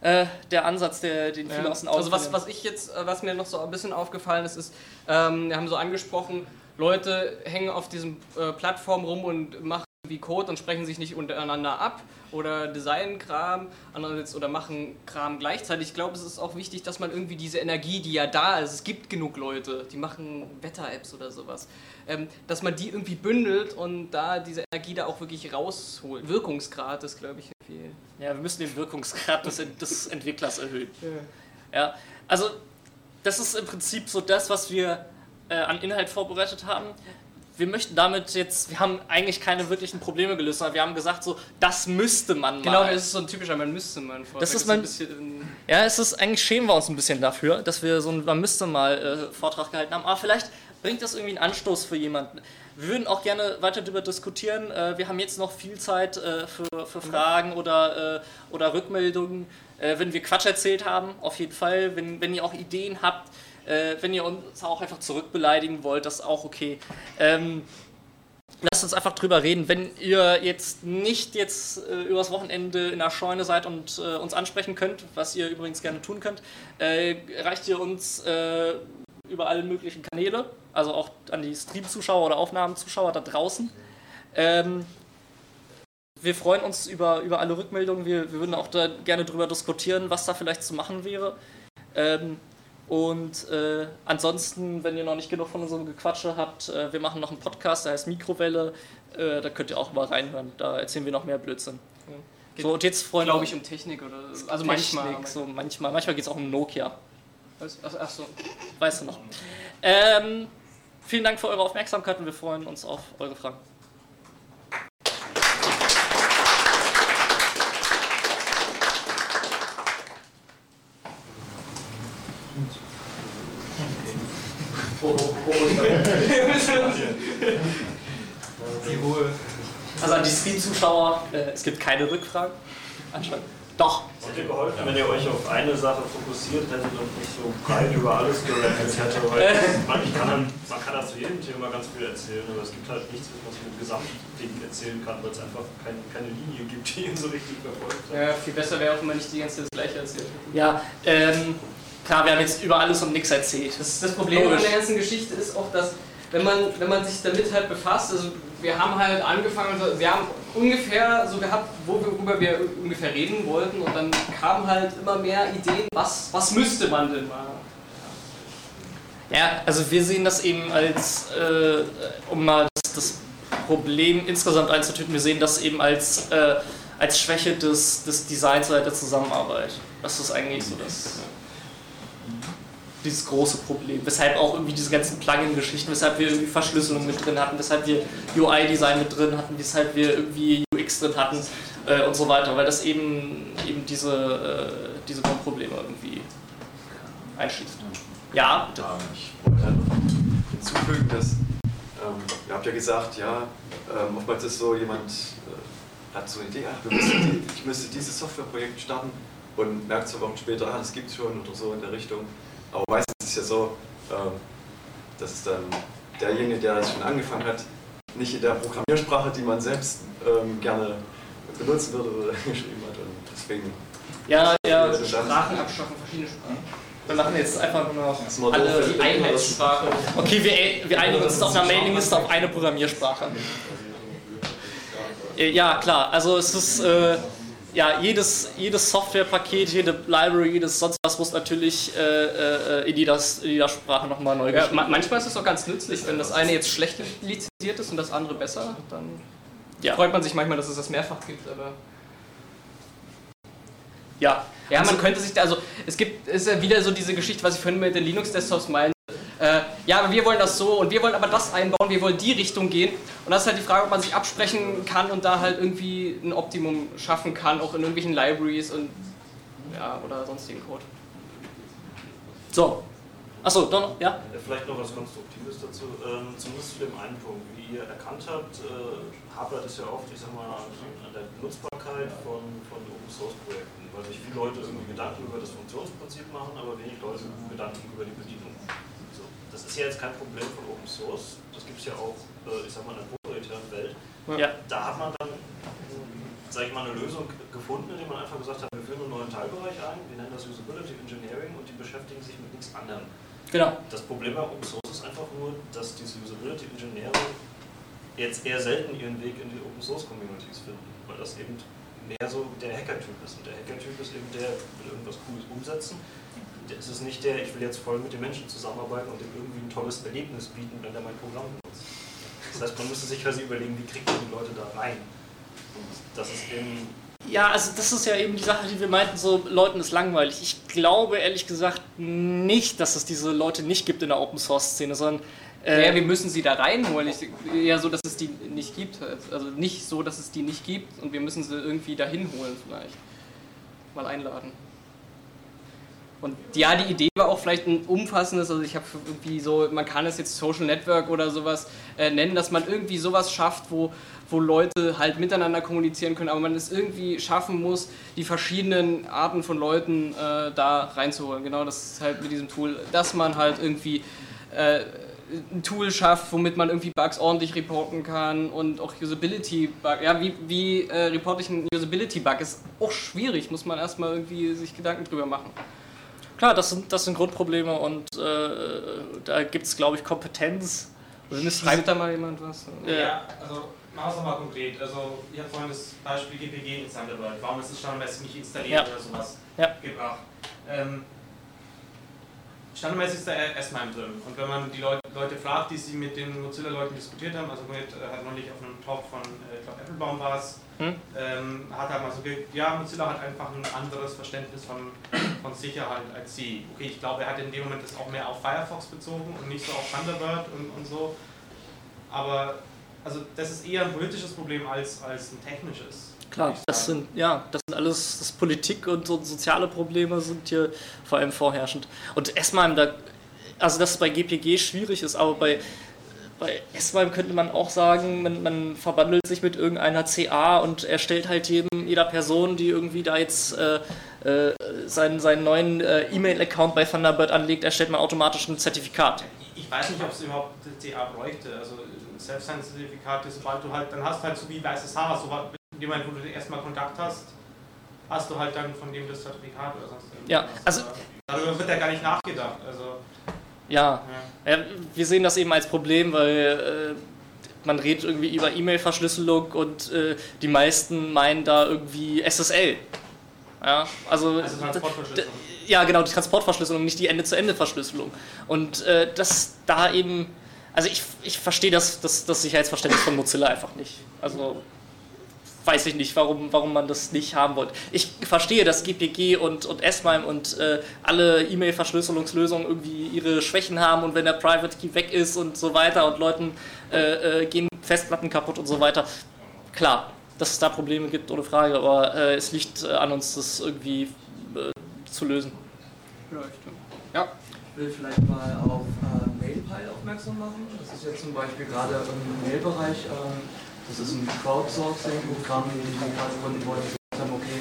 äh, der Ansatz, der, den viele Ja. aus den Also was, Augen was ich jetzt, äh, was mir noch so ein bisschen aufgefallen ist, ist, ähm, wir haben so angesprochen, Leute hängen auf diesen äh, Plattformen rum und machen wie Code und sprechen sich nicht untereinander ab oder Designkram, andererseits oder machen Kram gleichzeitig. Ich glaube, es ist auch wichtig, dass man irgendwie diese Energie, die ja da ist, es gibt genug Leute, die machen Wetter-Apps oder sowas, ähm, dass man die irgendwie bündelt und da diese Energie da auch wirklich rausholt. Wirkungsgrad ist, glaube ich, viel. Ja, wir müssen den Wirkungsgrad des, des Entwicklers erhöhen. Ja, also das ist im Prinzip so das, was wir äh, an Inhalt vorbereitet haben. Wir möchten damit jetzt, wir haben eigentlich keine wirklichen Probleme gelöst, sondern wir haben gesagt, so, das müsste man Genau, mal. das ist so ein typischer, man müsste man Vortrag. Das ist ein bisschen, Ja, es ist eigentlich schämen wir uns ein bisschen dafür, dass wir so einen Man müsste mal äh, Vortrag gehalten haben. Aber vielleicht bringt das irgendwie einen Anstoß für jemanden. Wir würden auch gerne weiter darüber diskutieren. Äh, wir haben jetzt noch viel Zeit äh, für, für Fragen oder, äh, oder Rückmeldungen. Äh, wenn wir Quatsch erzählt haben, auf jeden Fall. Wenn, wenn ihr auch Ideen habt, äh, wenn ihr uns auch einfach zurückbeleidigen wollt, das ist auch okay. Ähm, Lasst uns einfach drüber reden. Wenn ihr jetzt nicht jetzt äh, übers Wochenende in der Scheune seid und äh, uns ansprechen könnt, was ihr übrigens gerne tun könnt, äh, erreicht ihr uns äh, über alle möglichen Kanäle, also auch an die Stream-Zuschauer oder Aufnahmenzuschauer da draußen. Ähm, wir freuen uns über, über alle Rückmeldungen. Wir, wir würden auch da gerne drüber diskutieren, was da vielleicht zu machen wäre. Ähm, und äh, ansonsten, wenn ihr noch nicht genug von unserem Gequatsche habt, äh, wir machen noch einen Podcast, der heißt Mikrowelle. Äh, da könnt ihr auch mal reinhören. Da erzählen wir noch mehr Blödsinn. Geht, So, und jetzt freuen glaube ich, um Technik oder. Also Technik, manchmal. So manchmal manchmal geht es auch um Nokia. Was? Ach, ach so. Weißt du noch. Ähm, vielen Dank für eure Aufmerksamkeit und wir freuen uns auf eure Fragen. Also an die Stream-Zuschauer, äh, es gibt keine Rückfragen. Anscheinend. Doch. Es hätte geholfen, wenn ihr euch auf eine Sache fokussiert hättet und nicht so breit über alles gerannt hätte. Weil man, ich kann man kann da zu jedem Thema ganz viel erzählen, aber es gibt halt nichts, was man im Gesamtding erzählen kann, weil es einfach kein, keine Linie gibt, die ihn so richtig verfolgt. Ja, viel besser wäre auch, wenn man nicht die ganze Zeit das Gleiche erzählt hätte. Ja, ähm, klar, wir haben jetzt über alles und nichts erzählt. Das, das Problem an der ganzen Geschichte ist auch, dass, wenn man, wenn man sich damit halt befasst, also wir haben halt angefangen, also wir haben ungefähr so gehabt, worüber wir ungefähr reden wollten und dann kamen halt immer mehr Ideen, was, was müsste man denn mal. Ja, also wir sehen das eben als, äh, um mal das, das Problem insgesamt einzutüten, wir sehen das eben als, äh, als Schwäche des, des Designs oder der Zusammenarbeit. Das ist eigentlich so das, dieses große Problem. Weshalb auch irgendwie diese ganzen Plugin-Geschichten, weshalb wir irgendwie Verschlüsselung mit drin hatten, weshalb wir UI-Design mit drin hatten, weshalb wir irgendwie UX drin hatten äh, und so weiter, weil das eben, eben diese, äh, diese Grundprobleme irgendwie einschließt. Ja, bitte. Ähm, ich wollte halt hinzufügen, dass ähm, ihr habt ja gesagt, ja, ähm, oftmals ist so, jemand äh, hat so eine Idee, ach, müssen ich müsste dieses Softwareprojekt starten und merkt zwei Wochen später, ah, das gibt es schon oder so in der Richtung. Aber meistens ist es ja so, ähm, dass es dann derjenige, der das schon angefangen hat, nicht in der Programmiersprache, die man selbst ähm, gerne benutzen würde oder geschrieben hat. Und deswegen Ja, ja, Sprachen abschaffen, verschiedene Sprachen. wir machen jetzt einfach nur noch alle. Die Einheitssprache. Okay, wir, wir einigen uns auf einer Mailingliste auf eine Programmiersprache. Äh, Ja, klar, also es ist. Äh, ja, jedes, jedes Softwarepaket, jede Library, jedes sonst was muss natürlich äh, äh, in, jeder, in jeder Sprache nochmal neu Ja, ma manchmal ist es auch ganz nützlich, wenn das eine jetzt schlecht lizenziert ist und das andere besser, dann Ja. freut man sich manchmal, dass es das mehrfach gibt, aber. Ja, Ja, man könnte sich da, also es gibt, ist ja wieder so diese Geschichte, was ich vorhin mit den Linux-Desktops meinte. Äh, ja, aber wir wollen das so und wir wollen aber das einbauen, wir wollen die Richtung gehen. Und das ist halt die Frage, ob man sich absprechen kann und da halt irgendwie ein Optimum schaffen kann, auch in irgendwelchen Libraries und ja, oder sonstigen Code. so. Achso, doch noch, ja? Ja, Vielleicht noch was Konstruktives dazu, ähm, zumindest zu dem einen Punkt. Wie ihr erkannt habt, äh, hapert es ja oft, ich sag mal, an an der Nutzbarkeit von, von Open Source Projekten, weil sich viele Leute irgendwie Gedanken über das Funktionsprinzip machen, aber wenig Leute Gedanken über die Bedienung. Das ist ja jetzt kein Problem von Open Source. Das gibt es ja auch, äh, ich sag mal, in der proprietären Welt. Ja. Da hat man dann, sag ich mal, eine Lösung gefunden, indem man einfach gesagt hat, wir führen einen neuen Teilbereich ein, wir nennen das Usability Engineering und die beschäftigen sich mit nichts anderem. Genau. Das Problem bei Open Source ist einfach nur, dass diese Usability Engineering jetzt eher selten ihren Weg in die Open Source Communities finden, weil das eben mehr so der Hacker-Typ ist. Und der Hacker-Typ ist eben der, will irgendwas Cooles umsetzen. Es ist nicht der, ich will jetzt voll mit den Menschen zusammenarbeiten und dem irgendwie ein tolles Erlebnis bieten, wenn der mein Programm benutzt. Das heißt, man müsste sich quasi überlegen, wie kriegt man die Leute da rein? Und das ist eben Ja, also das ist ja eben die Sache, die wir meinten, so Leuten ist langweilig. Ich glaube ehrlich gesagt nicht, dass es diese Leute nicht gibt in der Open Source Szene, sondern äh, ja, wir müssen sie da reinholen. Ich, eher so, dass es die nicht gibt. Also nicht so, dass es die nicht gibt und wir müssen sie irgendwie dahin holen vielleicht. Mal einladen. Und ja, die Idee war auch vielleicht ein umfassendes, also ich habe irgendwie so, man kann es jetzt Social Network oder sowas äh, nennen, dass man irgendwie sowas schafft, wo, wo Leute halt miteinander kommunizieren können, aber man es irgendwie schaffen muss, die verschiedenen Arten von Leuten äh, da reinzuholen. Genau das ist halt mit diesem Tool, dass man halt irgendwie äh, ein Tool schafft, womit man irgendwie Bugs ordentlich reporten kann und auch Usability-Bug. Ja, wie, wie äh, reporte ich einen Usability-Bug? Ist auch schwierig, muss man erstmal irgendwie sich Gedanken drüber machen. Klar, das sind, das sind Grundprobleme und äh, da gibt es, glaube ich, Kompetenz. Schreibt da mal jemand was? Ja. Ja, also machen wir es nochmal konkret. Also ich habe vorhin das Beispiel GPG in Thunderbird. Warum ist es standardmäßig nicht installiert Ja. oder sowas Ja. gebracht? Ähm, standardmäßig ist da S-MIME drin. Und wenn man die Leute, Leute fragt, die sie mit den Mozilla-Leuten diskutiert haben, also mit, äh, hat neulich auf einem Talk von, äh, ich glaube, Applebaum war es, Hm? ähm, hat er mal so gesagt, ja, Mozilla hat einfach ein anderes Verständnis von, von Sicherheit als sie. Okay, ich glaube, er hat in dem Moment das auch mehr auf Firefox bezogen und nicht so auf Thunderbird und, und so. Aber also das ist eher ein politisches Problem als, als ein technisches. Klar, das sind, ja, das sind alles, das Politik und so soziale Probleme sind hier vor allem vorherrschend. Und da, also dass es bei GPG schwierig ist, aber bei, bei S-MIME könnte man auch sagen, man, man verbandelt sich mit irgendeiner CA und erstellt halt jedem, jeder Person, die irgendwie da jetzt äh, äh, seinen, seinen neuen äh, E-Mail-Account bei Thunderbird anlegt, erstellt man automatisch ein Zertifikat. Ich weiß nicht, ob es überhaupt CA bräuchte. Also ein Self-Sign-Zertifikat, sobald du halt, dann hast du halt so wie bei SSH, so in dem Moment, wo du erstmal Kontakt hast, hast du halt dann von dem das Zertifikat oder sonst irgendwas. Ja, also- Darüber wird ja gar nicht nachgedacht. Also, Ja, ja. Ja, wir sehen das eben als Problem, weil äh, man redet irgendwie über E-Mail-Verschlüsselung und äh, die meisten meinen da irgendwie SSL. Ja, also, Also Transportverschlüsselung. ja, genau, die Transportverschlüsselung, nicht die Ende-zu-Ende-Verschlüsselung. Und äh, das da eben, also ich, ich verstehe das, das, das Sicherheitsverständnis von Mozilla einfach nicht. Also weiß ich nicht, warum, warum man das nicht haben wollte. Ich verstehe, dass GPG und, und S-MIME und äh, alle E-Mail-Verschlüsselungslösungen irgendwie ihre Schwächen haben und wenn der Private Key weg ist und so weiter und Leuten äh, äh, gehen Festplatten kaputt und so weiter. Klar, dass es da Probleme gibt, ohne Frage, aber äh, es liegt äh, an uns, das irgendwie äh, zu lösen. Vielleicht, ja. Ich will vielleicht mal auf äh, MailPile aufmerksam machen. Das ist jetzt zum Beispiel gerade im Mailbereich, ähm, das ist ein Crowdsourcing-Programm, die wir gerade gründen wollen. Wir gesagt haben, okay,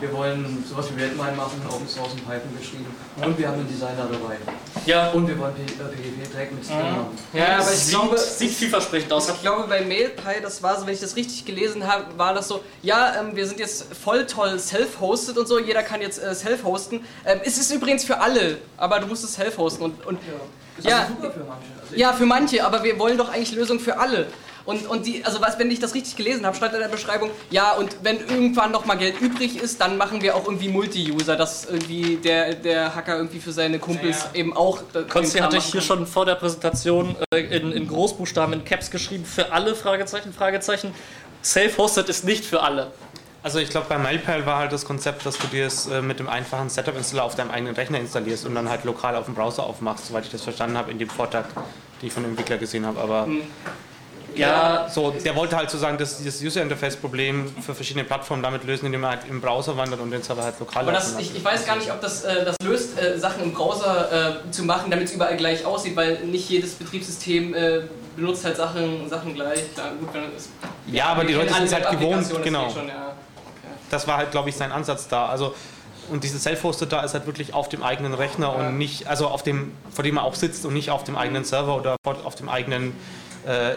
wir wollen sowas wie Redmine machen, Open Source und Python geschrieben und wir haben einen Designer dabei. Ja, Und wir wollen PGP-Tag mit String Mhm. haben. Ja, aber ich sieht, glaube, sieht vielversprechend aus. Ich glaube, bei MailPie, das war so, wenn ich das richtig gelesen habe, war das so, ja, ähm, wir sind jetzt voll toll self-hosted und so, jeder kann jetzt äh, self-hosten. Ähm, es ist übrigens für alle, aber du musst es self-hosten und, und Ja. ist super für manche. Also ja, für manche, aber wir wollen doch eigentlich Lösungen für alle. Und, und die, also was, wenn ich das richtig gelesen habe, stand in der Beschreibung, ja, und wenn irgendwann noch mal Geld übrig ist, dann machen wir auch irgendwie Multi-User, dass irgendwie der, der Hacker irgendwie für seine Kumpels Ja, ja. eben auch. Konsti hatte ich hier kann. schon vor der Präsentation äh, in, in Großbuchstaben in Caps geschrieben, für alle Fragezeichen, Fragezeichen. Self-hosted ist nicht für alle. Also ich glaube, bei MailPal war halt das Konzept, dass du dir es äh, mit dem einfachen Setup-Installer auf deinem eigenen Rechner installierst und dann halt lokal auf dem Browser aufmachst, soweit ich das verstanden habe in dem Vortrag, den ich von dem Entwickler gesehen habe. Aber Ja, so, der wollte halt sozusagen das, dieses User-Interface-Problem für verschiedene Plattformen damit lösen, indem er halt im Browser wandert und den Server halt lokal Aber das, ich, ich weiß gar nicht, ob das, äh, das löst, äh, Sachen im Browser äh, zu machen, damit es überall gleich aussieht, weil nicht jedes Betriebssystem äh, benutzt halt Sachen, Sachen gleich. Klar, gut, wenn es, Ja, aber die Leute sind es halt gewohnt, das genau. geht Schon, ja. Das war halt, glaube ich, sein Ansatz da. Also, und dieses Self-Hosted da ist halt wirklich auf dem eigenen Rechner und nicht, also auf dem, vor dem man auch sitzt und nicht auf dem eigenen Server oder auf dem eigenen äh,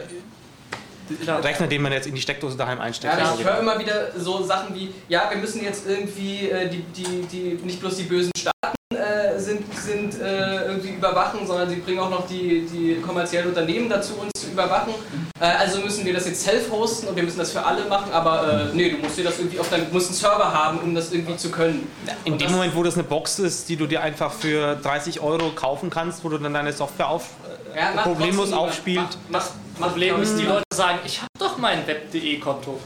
Rechner, den man jetzt in die Steckdose daheim einsteckt. Ja, ich höre immer wieder so Sachen wie, ja, wir müssen jetzt irgendwie äh, die, die, die, nicht bloß die bösen Staaten äh, sind, sind äh, irgendwie überwachen, sondern sie bringen auch noch die, die kommerziellen Unternehmen dazu, uns zu überwachen. Äh, also müssen wir das jetzt self-hosten und wir müssen das für alle machen, aber äh, nee, du musst dir das irgendwie auf deinem, du musst einen Server haben, um das irgendwie zu können. In Und dem Moment, wo das eine Box ist, die du dir einfach für 30 Euro kaufen kannst, wo du dann deine Software auf, äh, Ja, problemlos aufspielt. Macht, macht, Problem ist, die. Leute sagen, ich habe doch mein Web.de-Konto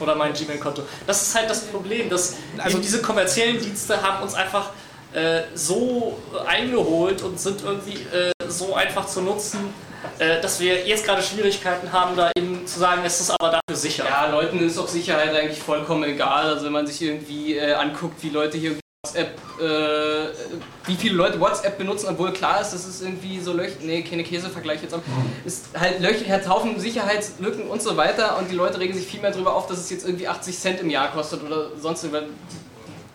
oder mein Gmail-Konto. Das ist halt das Problem, dass Also- diese kommerziellen Dienste haben uns einfach äh, so eingeholt und sind irgendwie äh, so einfach zu nutzen, äh, dass wir jetzt gerade Schwierigkeiten haben, da eben zu sagen, es ist aber dafür sicher. Ja, Leuten ist auch Sicherheit eigentlich vollkommen egal. Also wenn man sich irgendwie äh, anguckt, wie Leute hier WhatsApp, äh, wie viele Leute WhatsApp benutzen, obwohl klar ist, das ist irgendwie so Löcher, nee, keine Käsevergleich jetzt, aber ist halt Löcher, hat Haufen Sicherheitslücken und so weiter und die Leute regen sich viel mehr darüber auf, dass es jetzt irgendwie 80 Cent im Jahr kostet oder sonst irgendwas.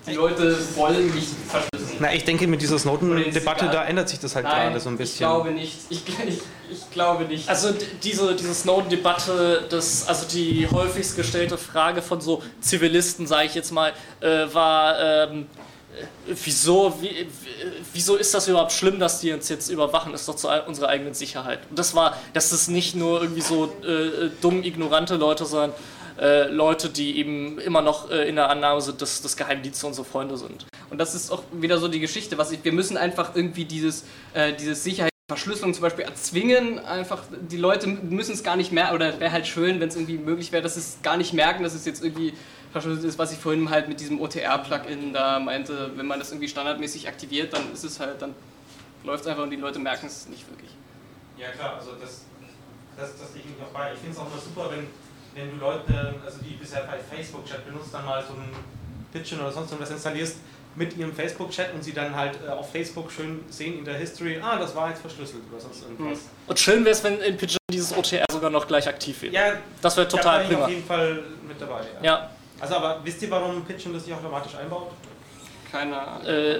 Die Leute wollen nicht verschlüsseln. Na, ich denke, mit dieser Snowden-Debatte, da ändert sich das halt Nein, gerade so ein ich bisschen. glaube nicht. Ich, ich, ich glaube nicht. Also diese, diese Snowden-Debatte, das, also die häufigst gestellte Frage von so Zivilisten, sage ich jetzt mal, äh, war, ähm, äh, wieso, wie, wie- wieso ist das überhaupt schlimm, dass die uns jetzt überwachen? Ist doch zu unserer eigenen Sicherheit. Und das war, das ist nicht nur irgendwie so äh, dumm, ignorante Leute, sondern äh, Leute, die eben immer noch äh, in der Annahme sind, dass das Geheimdienste unsere Freunde sind. Und das ist auch wieder so die Geschichte, was ich, wir müssen einfach irgendwie dieses, äh, dieses Sicherheitsverschlüsselung zum Beispiel erzwingen. Einfach, die Leute müssen es gar nicht mehr, oder wäre halt schön, wenn es irgendwie möglich wäre, dass sie es gar nicht merken, dass es jetzt irgendwie verschlüsselt ist, was ich vorhin halt mit diesem OTR-Plugin da meinte, wenn man das irgendwie standardmäßig aktiviert, dann ist es halt, dann läuft es einfach und die Leute merken es nicht wirklich. Ja klar, also das, das, das liegt auch bei. Ich finde es auch immer super, wenn, wenn du Leute, also die bisher bei Facebook-Chat benutzt, dann mal so ein Pitchen oder sonst irgendwas installierst mit ihrem Facebook-Chat und sie dann halt äh, auf Facebook schön sehen in der History, ah, das war jetzt verschlüsselt oder sonst irgendwas. Und schön wäre es, wenn in Pigeon dieses OTR sogar noch gleich aktiv wäre. Ja, Das wäre da total bin ich auf prima. jeden Fall mit dabei. Ja. Ja, Also aber wisst ihr, warum Pitchen das nicht automatisch einbaut? Keine Ahnung. äh,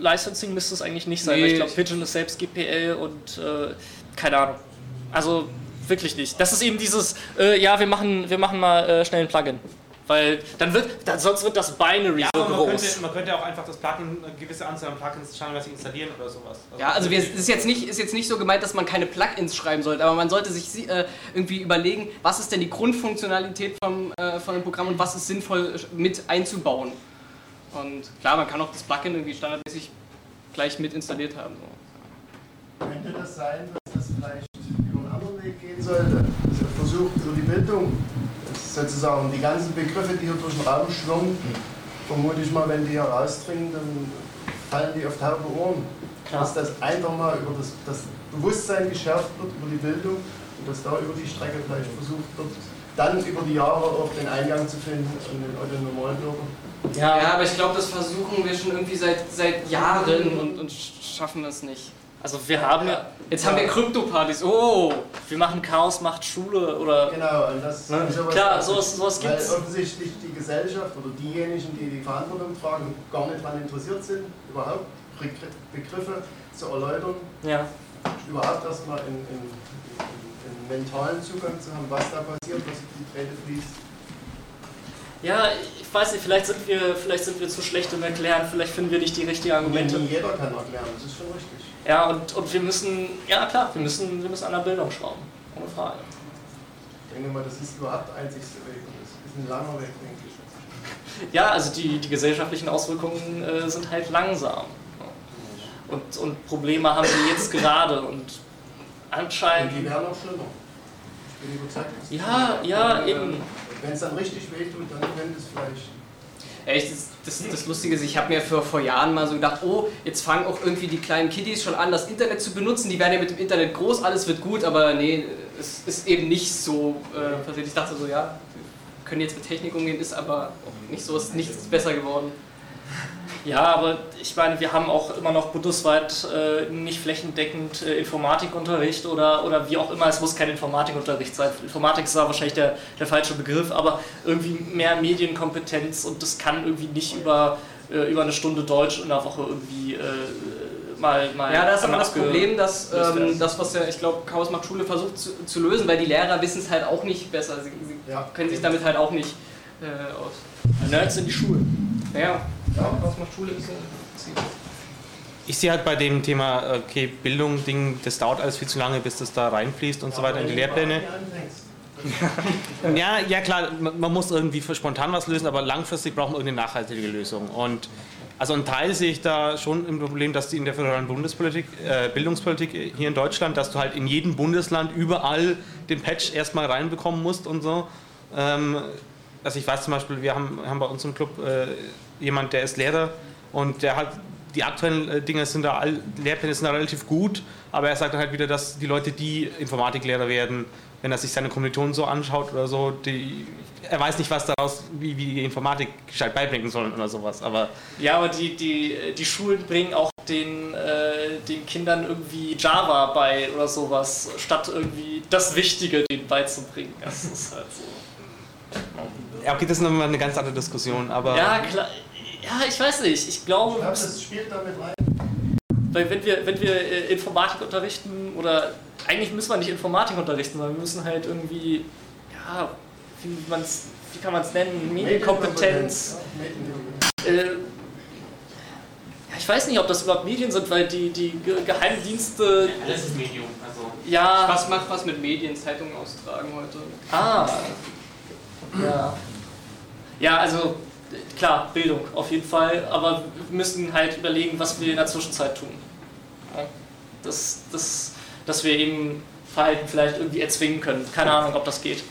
Licensing müsste es eigentlich nicht sein, Nee. weil ich glaube, Pigeon ist selbst GPL und äh, keine Ahnung. Also wirklich nicht. Das ist eben dieses, äh, ja, wir machen, wir machen mal äh, schnell ein Plugin. Weil dann wird, dann, sonst wird das Binary so aber man groß. könnte, man könnte auch einfach das Plugin, eine gewisse Anzahl an Plugins standardmäßig installieren oder sowas. Ja, also wir, es ist jetzt nicht ist jetzt nicht so gemeint, dass man keine Plugins schreiben sollte, aber man sollte sich äh, irgendwie überlegen, was ist denn die Grundfunktionalität vom, äh, von dem Programm und was ist sinnvoll äh, mit einzubauen. Und klar, man kann auch das Plugin irgendwie standardmäßig gleich mit installiert haben. So. Könnte das sein, dass das vielleicht über einen anderen Weg gehen sollte? Also versucht über die Bildung, sozusagen die ganzen Begriffe, die hier durch den Raum schwirren, vermute ich mal, wenn die hier rausdringen, dann fallen die auf taube Ohren. Dass das einfach mal über das, das Bewusstsein geschärft wird, über die Bildung und dass da über die Strecke vielleicht versucht wird, dann über die Jahre auch den Eingang zu finden an den Otto Normalbürger. Ja, aber ich glaube, das versuchen wir schon irgendwie seit, seit Jahren und, und schaffen das nicht. Also wir haben ja, Jetzt haben wir Krypto-Partys. Oh! wir machen Chaos macht Schule oder Genau, und das Ne? sowas- Klar, sowas- sowas Weil gibt's. offensichtlich die Gesellschaft oder diejenigen, die die Verantwortung tragen, gar nicht daran interessiert sind, überhaupt Begr- Begriffe zu erläutern, ja. überhaupt erstmal einen, einen, einen mentalen Zugang zu haben, was da passiert, was die Träne fließt. Ja, ich weiß nicht, vielleicht sind wir, vielleicht sind wir zu schlecht im Erklären, vielleicht finden wir nicht die richtigen Argumente. Nie jeder kann erklären, das ist schon richtig. Ja, und, und wir müssen, ja klar, wir müssen, wir müssen an der Bildung schrauben. Ohne Frage. Ich denke mal, das ist überhaupt der einzigste Weg und das ist ein langer Weg, denke ich. Ja, also die, die gesellschaftlichen Auswirkungen äh, sind halt langsam. Und, und Probleme haben wir jetzt gerade und Und die anscheinend. werden auch schlimmer. Ich bin überzeugt. Ja, ja, werden. eben. Wenn es dann richtig wehtut, dann könnte es vielleicht Echt, das, das, das Lustige ist, ich habe mir vor, vor Jahren mal so gedacht, oh, jetzt fangen auch irgendwie die kleinen Kiddies schon an, das Internet zu benutzen. Die werden ja mit dem Internet groß, alles wird gut, aber nee, es ist eben nicht so äh, passiert. Ich dachte so, ja, können jetzt mit Technik umgehen, ist aber auch nicht so, ist nichts besser geworden. Ja, aber ich meine, wir haben auch immer noch bundesweit äh, nicht flächendeckend äh, Informatikunterricht oder, oder wie auch immer. Es muss kein Informatikunterricht sein. Informatik ist da wahrscheinlich der, der falsche Begriff, aber irgendwie mehr Medienkompetenz und das kann irgendwie nicht über äh, über eine Stunde Deutsch in der Woche irgendwie äh, mal, mal. Ja, das ist aber das Problem, dass ähm, das, was ja, ich glaube, Chaos macht Schule versucht zu, zu lösen, weil die Lehrer wissen es halt auch nicht besser. Sie, sie Ja. können sich damit halt auch nicht äh, aus. Nerds in die Schulen. Ja, ja. Chaos macht Schule ist Ich sehe halt bei dem Thema, okay, Bildung, Ding, das dauert alles viel zu lange, bis das da reinfließt und so weiter in die Lehrpläne. Ja, ja klar, man, muss irgendwie spontan was lösen, aber langfristig braucht man irgendeine nachhaltige Lösung. Und also ein Teil sehe ich da schon im Problem, dass die in der föderalen Bundespolitik, äh, Bildungspolitik hier in Deutschland, dass du halt in jedem Bundesland überall den Patch erstmal reinbekommen musst und so. Ähm, also ich weiß zum Beispiel, wir haben, haben bei uns im Club äh, jemand, der ist Lehrer und der hat die aktuellen äh, Dinge sind da, all, Lehrpläne sind da relativ gut, aber er sagt dann halt wieder, dass die Leute, die Informatiklehrer werden, wenn er sich seine Kommilitonen so anschaut oder so, die, er weiß nicht, was daraus, wie, wie die Informatik gescheit beibringen sollen oder sowas, aber Ja, aber die, die, die Schulen bringen auch den, äh, den Kindern irgendwie Java bei oder sowas, statt irgendwie das Wichtige denen beizubringen. Das ist halt so. ja, okay, das ist nochmal eine ganz andere Diskussion, aber Ja, klar. Ja, ich weiß nicht. Ich glaube, Ich glaube, das spielt damit rein. weil wenn wir, wenn wir äh, Informatik unterrichten oder eigentlich müssen wir nicht Informatik unterrichten, sondern wir müssen halt irgendwie, ja, wie, man's, wie kann man es nennen, Medienkompetenz. Äh, ja, ich weiß nicht, ob das überhaupt Medien sind, weil die, die Ge Geheimdienste, das ist Medium, also ja, Was macht was mit Medien, Zeitungen austragen heute? ah, ja. Ja, also klar, Bildung auf jeden Fall, aber wir müssen halt überlegen, was wir in der Zwischenzeit tun. Ja, Das, das, dass wir eben Verhalten vielleicht irgendwie erzwingen können. Keine Ahnung, ob das geht.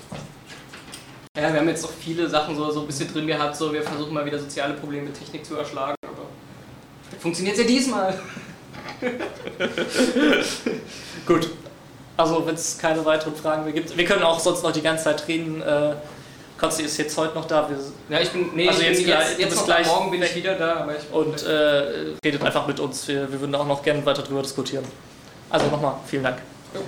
Ja, wir haben jetzt noch viele Sachen so, so ein bisschen drin gehabt, so wir versuchen mal wieder soziale Probleme mit Technik zu erschlagen, aber funktioniert ja diesmal. Gut. Also, wenn es keine weiteren Fragen mehr gibt, wir können auch sonst noch die ganze Zeit reden. Äh, Konsti ist jetzt heute noch da wir, Ja, ich bin, nee, Also ich jetzt bin gleich- jetzt, du jetzt bist noch gleich morgen bin ich wieder da, aber ich und äh, redet einfach mit uns. Wir, wir würden auch noch gerne weiter darüber diskutieren. Also nochmal, vielen Dank. Ja.